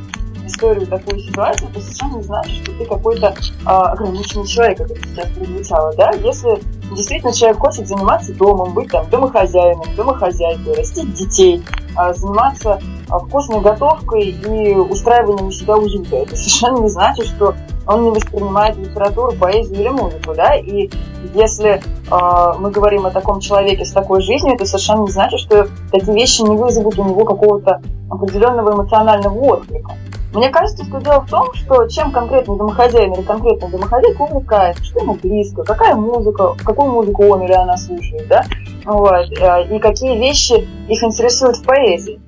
историю, такую ситуацию, то совершенно не значит, что ты какой-то э, ограниченный человек, как это сейчас прозвучало, да, если действительно человек хочет заниматься домом, быть там домохозяином, домохозяйкой, растить детей, э, заниматься э, вкусной готовкой и устраиванием себя уюта, это совершенно не значит, что он не воспринимает литературу, поэзию или музыку, да, и если э, мы говорим о таком человеке с такой жизнью, это совершенно не значит, что такие вещи не вызовут у него какого-то определенного эмоционального отклика. Мне кажется, что дело в том, что чем конкретно домохозяин или конкретно домохозяйка увлекается, что ему близко, какая музыка, какую музыку он или она слушает, да, вот, э, и какие вещи их интересуют в поэзии.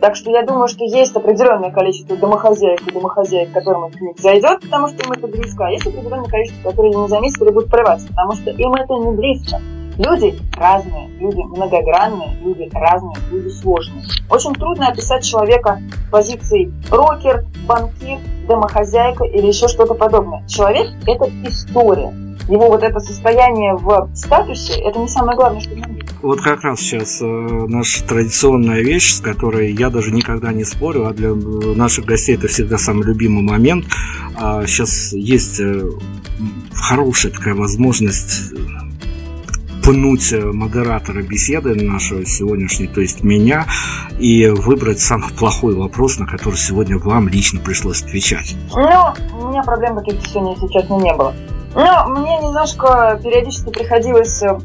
Так что я думаю, что есть определенное количество домохозяек и домохозяек, которым эта книга зайдет, потому что им это близко, а есть определенное количество, которые не заметят или будут прорываться, потому что им это не близко. Люди разные, люди многогранные, люди разные, люди сложные. Очень трудно описать человека с позиции рокер, банкир, домохозяйка или еще что-то подобное. Человек – это история. Его вот это состояние в статусе – это не самое главное, что вот как раз сейчас э, наша традиционная вещь, с которой я даже никогда не спорю, а для наших гостей это всегда самый любимый момент. А сейчас есть э, хорошая такая возможность пнуть э, модератора беседы нашего сегодняшней, то есть меня, и выбрать самый плохой вопрос, на который сегодня вам лично пришлось отвечать. Ну, у меня проблем каких-то сегодня, если честно, не было. Но мне немножко периодически приходилось э,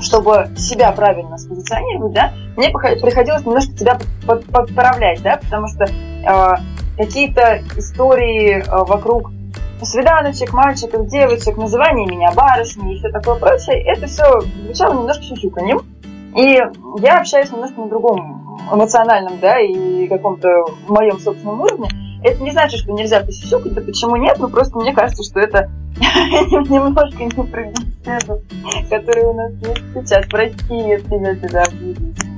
чтобы себя правильно спозиционировать, да, мне приходилось немножко тебя подправлять, да, потому что э, какие-то истории э, вокруг свиданочек, мальчиков, девочек, называние меня барышней и все такое прочее, это все звучало немножко щучуканьем. И я общаюсь немножко на другом эмоциональном, да, и каком-то моем собственном уровне. Это не значит, что нельзя посюсюкать, да почему нет, но просто мне кажется, что это немножко не про которая у нас есть сейчас. Прости, если я тебя обидела.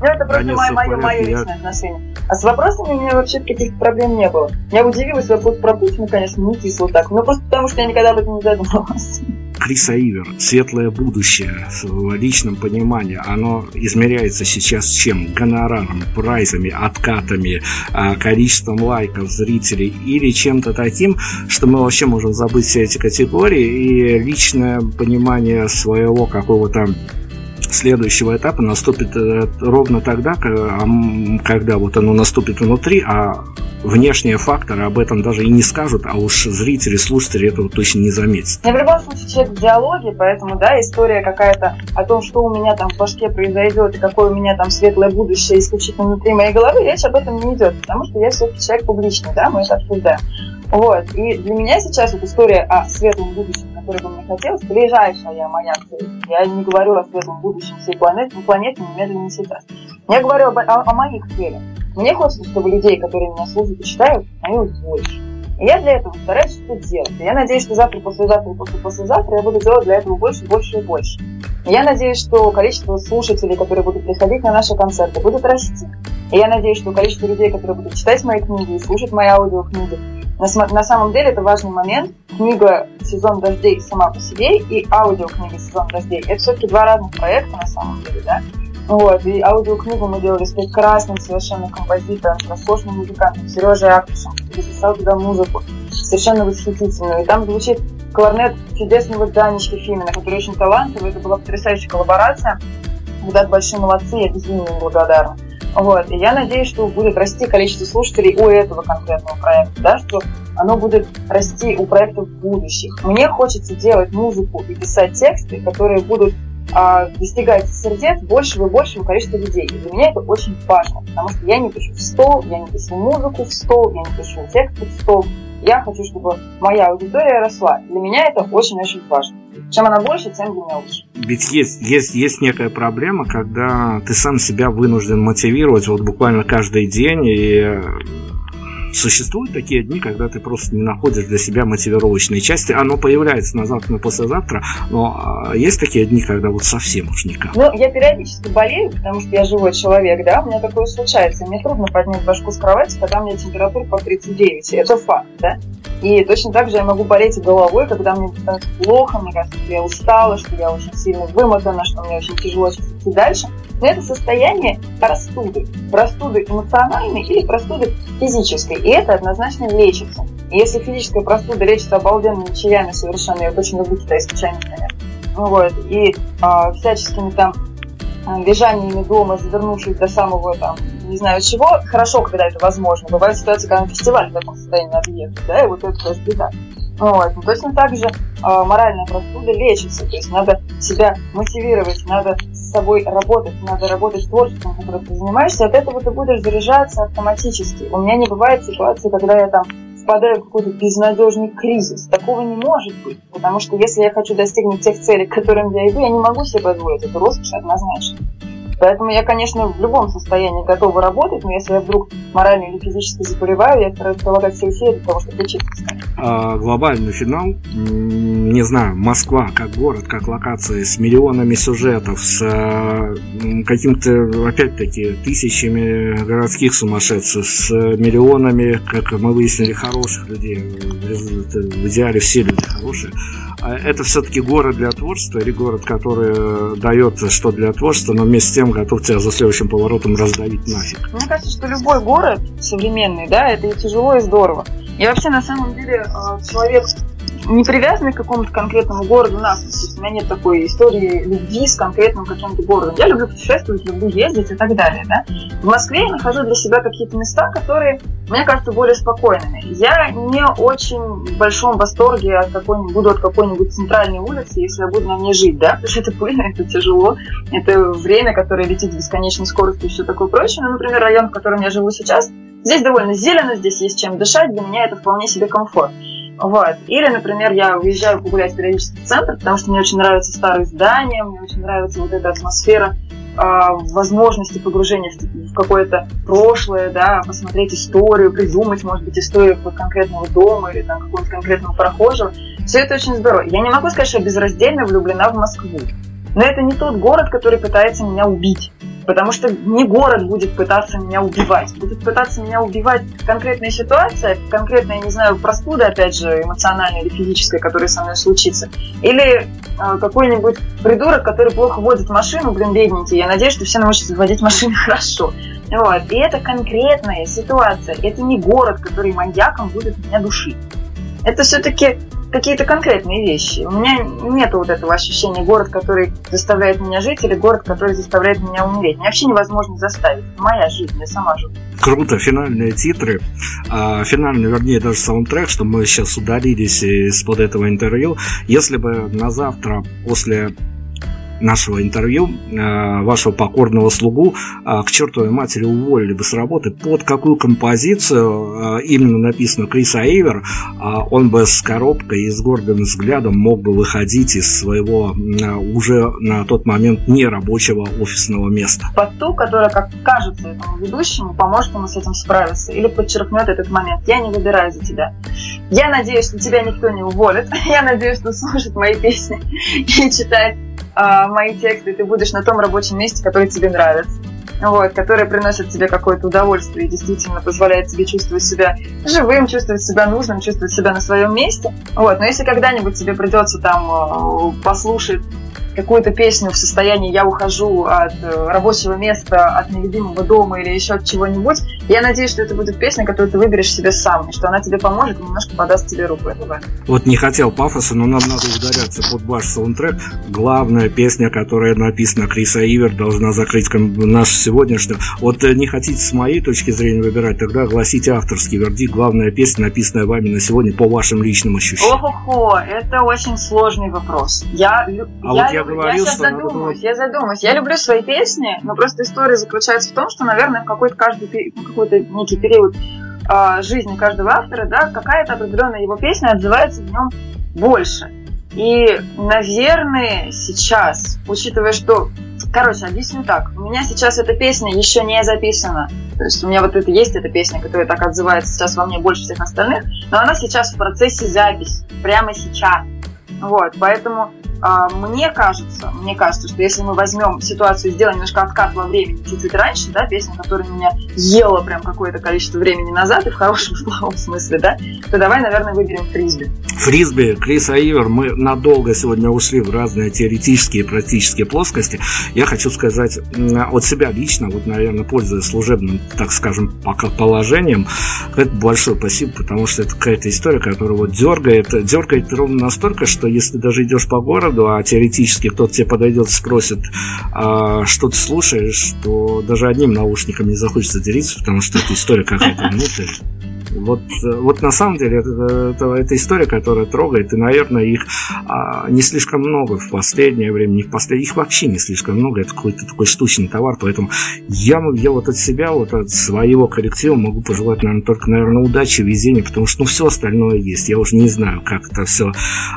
Ну, это просто мое, мое, мое личное отношение. А с вопросами у меня вообще каких-то проблем не было. Я удивилась вопрос про Путина, конечно, не кисло так, но просто потому, что я никогда об этом не задумывалась. Криса Ивер, светлое будущее в личном понимании, оно измеряется сейчас чем? Гонораром, прайзами, откатами, а, количеством лайков, зрителей или чем-то таким, что мы вообще можем забыть все эти категории и личное понимание своего какого-то следующего этапа наступит э, ровно тогда, когда вот оно наступит внутри, а внешние факторы об этом даже и не скажут, а уж зрители, слушатели этого точно не заметят. Я в любом случае человек в диалоге, поэтому, да, история какая-то о том, что у меня там в башке произойдет и какое у меня там светлое будущее исключительно внутри моей головы, речь об этом не идет, потому что я все-таки человек публичный, да, мы это обсуждаем. Вот, и для меня сейчас вот история о светлом будущем, который бы мне хотелось, ближайшая моя цель. Я не говорю о светлом будущем всей планеты, планеты немедленно не сейчас. Я говорю об, о, о моих целях. Мне хочется, чтобы людей, которые меня слушают и читают, становилось больше. И я для этого стараюсь что-то делать. И я надеюсь, что завтра, послезавтра после послезавтра я буду делать для этого больше, больше и больше. И я надеюсь, что количество слушателей, которые будут приходить на наши концерты, будет расти. И я надеюсь, что количество людей, которые будут читать мои книги и слушать мои аудиокниги, на, на самом деле это важный момент. Книга «Сезон дождей» сама по себе и аудиокнига «Сезон дождей» — это все-таки два разных проекта на самом деле, да? Вот, и аудиокнигу мы делали с прекрасным совершенно композитором, с роскошным музыкантом Сережей Актушем, который записал туда музыку, совершенно восхитительную. И там звучит кларнет чудесного Данечки Фимина, который очень талантливый. Это была потрясающая коллаборация. Ребят большие молодцы, я безумно им благодарна. Вот. И я надеюсь, что будет расти количество слушателей у этого конкретного проекта, да, что оно будет расти у проектов будущих. Мне хочется делать музыку и писать тексты, которые будут а, достигать сердец большего и большего количества людей. И для меня это очень важно, потому что я не пишу в стол, я не пишу музыку в стол, я не пишу тексты в стол. Я хочу, чтобы моя аудитория росла. Для меня это очень-очень важно. Чем она больше, тем для меня лучше. Ведь есть, есть, есть некая проблема, когда ты сам себя вынужден мотивировать вот буквально каждый день и Существуют такие дни, когда ты просто не находишь для себя мотивировочные части. Оно появляется на завтра, на послезавтра, но а, есть такие дни, когда вот совсем уж никак. Ну, я периодически болею, потому что я живой человек, да, у меня такое случается. Мне трудно поднять башку с кровати, когда у меня температура по 39. Это факт, да. И точно так же я могу болеть головой, когда мне становится плохо, мне кажется, что я устала, что я очень сильно вымотана, что мне очень тяжело идти дальше. Но это состояние простуды. Простуды эмоциональной или простуды физической. И это однозначно лечится. И если физическая простуда лечится обалденными чаями совершенно, я очень люблю конечно. Ну вот, и а, всяческими там а, лежаниями дома, завернувшись до самого там, не знаю чего, хорошо, когда это возможно. Бывают ситуации, когда на фестиваль в таком состоянии надо да, и вот это тоже беда. Вот. Но точно так же э, моральная простуда лечится, то есть надо себя мотивировать, надо с собой работать, надо работать творчеством, которым ты занимаешься, от этого ты будешь заряжаться автоматически. У меня не бывает ситуации, когда я там впадаю в какой-то безнадежный кризис. Такого не может быть, потому что если я хочу достигнуть тех целей, к которым я иду, я не могу себе позволить эту роскошь однозначно. Поэтому я, конечно, в любом состоянии готова работать, но если я вдруг морально или физически заболеваю, я стараюсь прилагать все усилия для того, чтобы лечиться. А, глобальный финал, не знаю, Москва как город, как локация, с миллионами сюжетов, с а, каким-то, опять-таки, тысячами городских сумасшедших, с миллионами, как мы выяснили, хороших людей. В идеале все люди хорошие. А это все-таки город для творчества или город, который э, дает что для творчества, но вместе с тем готов тебя за следующим поворотом раздавить нафиг? Мне кажется, что любой город современный, да, это и тяжело, и здорово. Я вообще на самом деле э, человек не привязаны к какому-то конкретному городу нас. То есть у меня нет такой истории любви с конкретным каким-то городом. Я люблю путешествовать, люблю ездить и так далее. Да? В Москве я нахожу для себя какие-то места, которые мне кажется более спокойными. Я не очень в большом восторге от какой-нибудь, буду от какой-нибудь центральной улицы, если я буду на ней жить, да, потому что это пыльно, это тяжело, это время, которое летит с бесконечной скоростью и все такое прочее. Ну, например, район, в котором я живу сейчас, здесь довольно зелено, здесь есть чем дышать, для меня это вполне себе комфорт. Вот. Или, например, я уезжаю погулять периодически в центр, потому что мне очень нравятся старые здания, мне очень нравится вот эта атмосфера э, возможности погружения в, какое-то прошлое, да, посмотреть историю, придумать, может быть, историю конкретного дома или там какого-то конкретного прохожего. Все это очень здорово. Я не могу сказать, что безраздельно влюблена в Москву. Но это не тот город, который пытается меня убить. Потому что не город будет пытаться меня убивать. Будет пытаться меня убивать конкретная ситуация, конкретная, не знаю, простуда, опять же, эмоциональная или физическая, которая со мной случится. Или э, какой-нибудь придурок, который плохо водит машину, блин, бедненький. Я надеюсь, что все научатся водить машины хорошо. Вот. И это конкретная ситуация. Это не город, который маньяком будет меня душить. Это все-таки какие-то конкретные вещи. У меня нет вот этого ощущения город, который заставляет меня жить, или город, который заставляет меня умереть. Мне вообще невозможно заставить. Это моя жизнь, я сама живу. Круто, финальные титры, а, финальный, вернее, даже саундтрек, что мы сейчас удалились из-под этого интервью. Если бы на завтра после нашего интервью э, вашего покорного слугу э, к чертовой матери уволили бы с работы, под какую композицию э, именно написано Криса Эйвер, он бы с коробкой и с гордым взглядом мог бы выходить из своего уже на тот момент нерабочего офисного места. Под ту, которая, как кажется этому ведущему, поможет ему с этим справиться или подчеркнет этот момент. Я не выбираю за тебя. Я надеюсь, что тебя никто не уволит. Я надеюсь, что слушает мои песни и читает мои тексты, ты будешь на том рабочем месте, который тебе нравится. Вот, который приносит тебе какое-то удовольствие и действительно позволяет тебе чувствовать себя живым, чувствовать себя нужным, чувствовать себя на своем месте. Вот, но если когда-нибудь тебе придется там э, послушать какую-то песню в состоянии «я ухожу от э, рабочего места, от нелюбимого дома» или еще от чего-нибудь, я надеюсь, что это будет песня, которую ты выберешь себе сам, и что она тебе поможет и немножко подаст тебе руку. Это Вот не хотел пафоса, но нам надо ударяться под ваш саундтрек. Главная песня, которая написана Криса Ивер, должна закрыть наш сегодняшний. Вот э, не хотите с моей точки зрения выбирать, тогда огласите авторский вердикт. Главная песня, написанная вами на сегодня по вашим личным ощущениям. Ого-го, это очень сложный вопрос. Я, а я, вот я говорил, я сейчас задумаюсь, я задумаюсь. Я люблю свои песни, но просто история заключается в том, что, наверное, в какой-то каждый какой-то некий период э, жизни каждого автора, да, какая-то определенная его песня отзывается в нем больше. И, наверное, сейчас, учитывая, что Короче, объясню так. У меня сейчас эта песня еще не записана. То есть у меня вот это есть эта песня, которая так отзывается сейчас во мне больше всех остальных, но она сейчас в процессе записи, прямо сейчас. Вот, поэтому мне кажется, мне кажется, что если мы возьмем ситуацию, сделаем немножко откат во времени чуть-чуть раньше, да, песня, которая меня ела прям какое-то количество времени назад, и в хорошем плохом смысле, да, то давай, наверное, выберем фрисби. Фрисби, Крис Аивер, мы надолго сегодня ушли в разные теоретические и практические плоскости. Я хочу сказать от себя лично, вот, наверное, пользуясь служебным, так скажем, пока положением, это большое спасибо, потому что это какая-то история, которая вот дергает, дергает ровно настолько, что если даже идешь по городу, городу, а теоретически кто-то тебе подойдет и спросит, а, что ты слушаешь, то даже одним наушником не захочется делиться, потому что это история какая-то внутрь. Вот, вот на самом деле это, это, это история, которая трогает, и, наверное, их а, не слишком много в последнее время, не в последнее, их вообще не слишком много, это какой-то такой штучный товар, поэтому я, я вот от себя, вот от своего коллектива могу пожелать, наверное, только, наверное, удачи, везения, потому что, ну, все остальное есть, я уже не знаю, как это все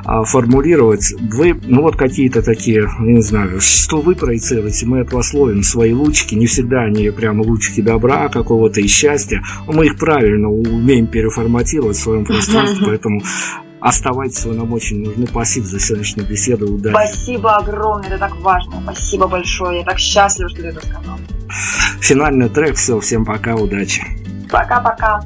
а, формулировать. Вы, ну, вот какие-то такие, не знаю, что вы проецируете, мы от вас ловим свои лучики, не всегда они прямо лучики добра какого-то и счастья, мы их правильно умеем переформатировать в своем пространстве, поэтому Оставайтесь, вы нам очень нужны. Спасибо за сегодняшнюю беседу. Удачи. Спасибо огромное, это так важно. Спасибо большое. Я так счастлива, что ты это сказал. Финальный трек. Все, всем пока, удачи. Пока-пока.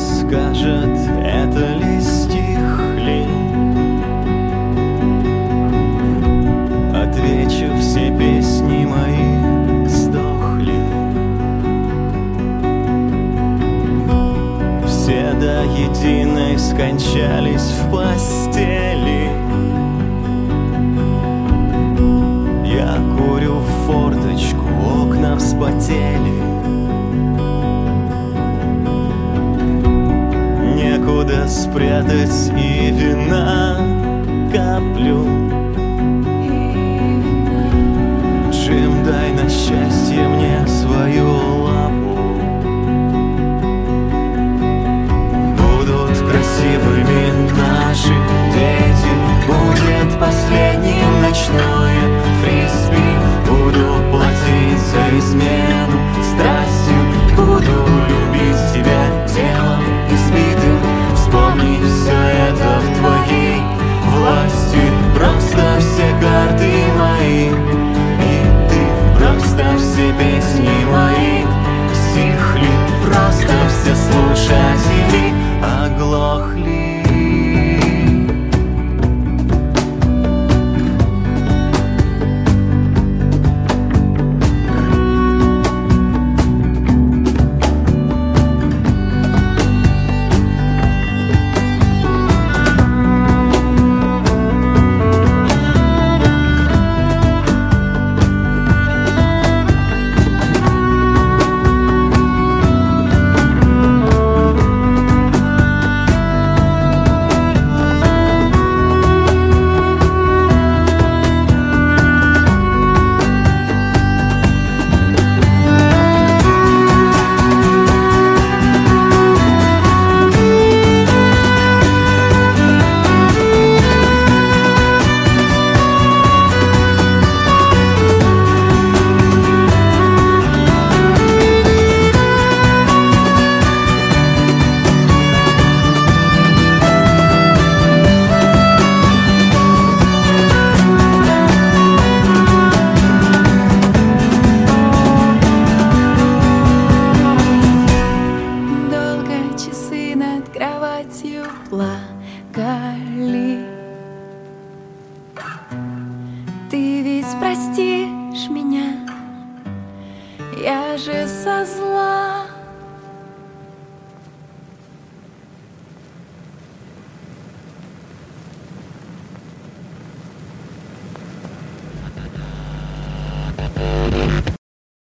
скажет, это ли стих ли? Отвечу, все песни мои сдохли. Все до единой скончались в постели.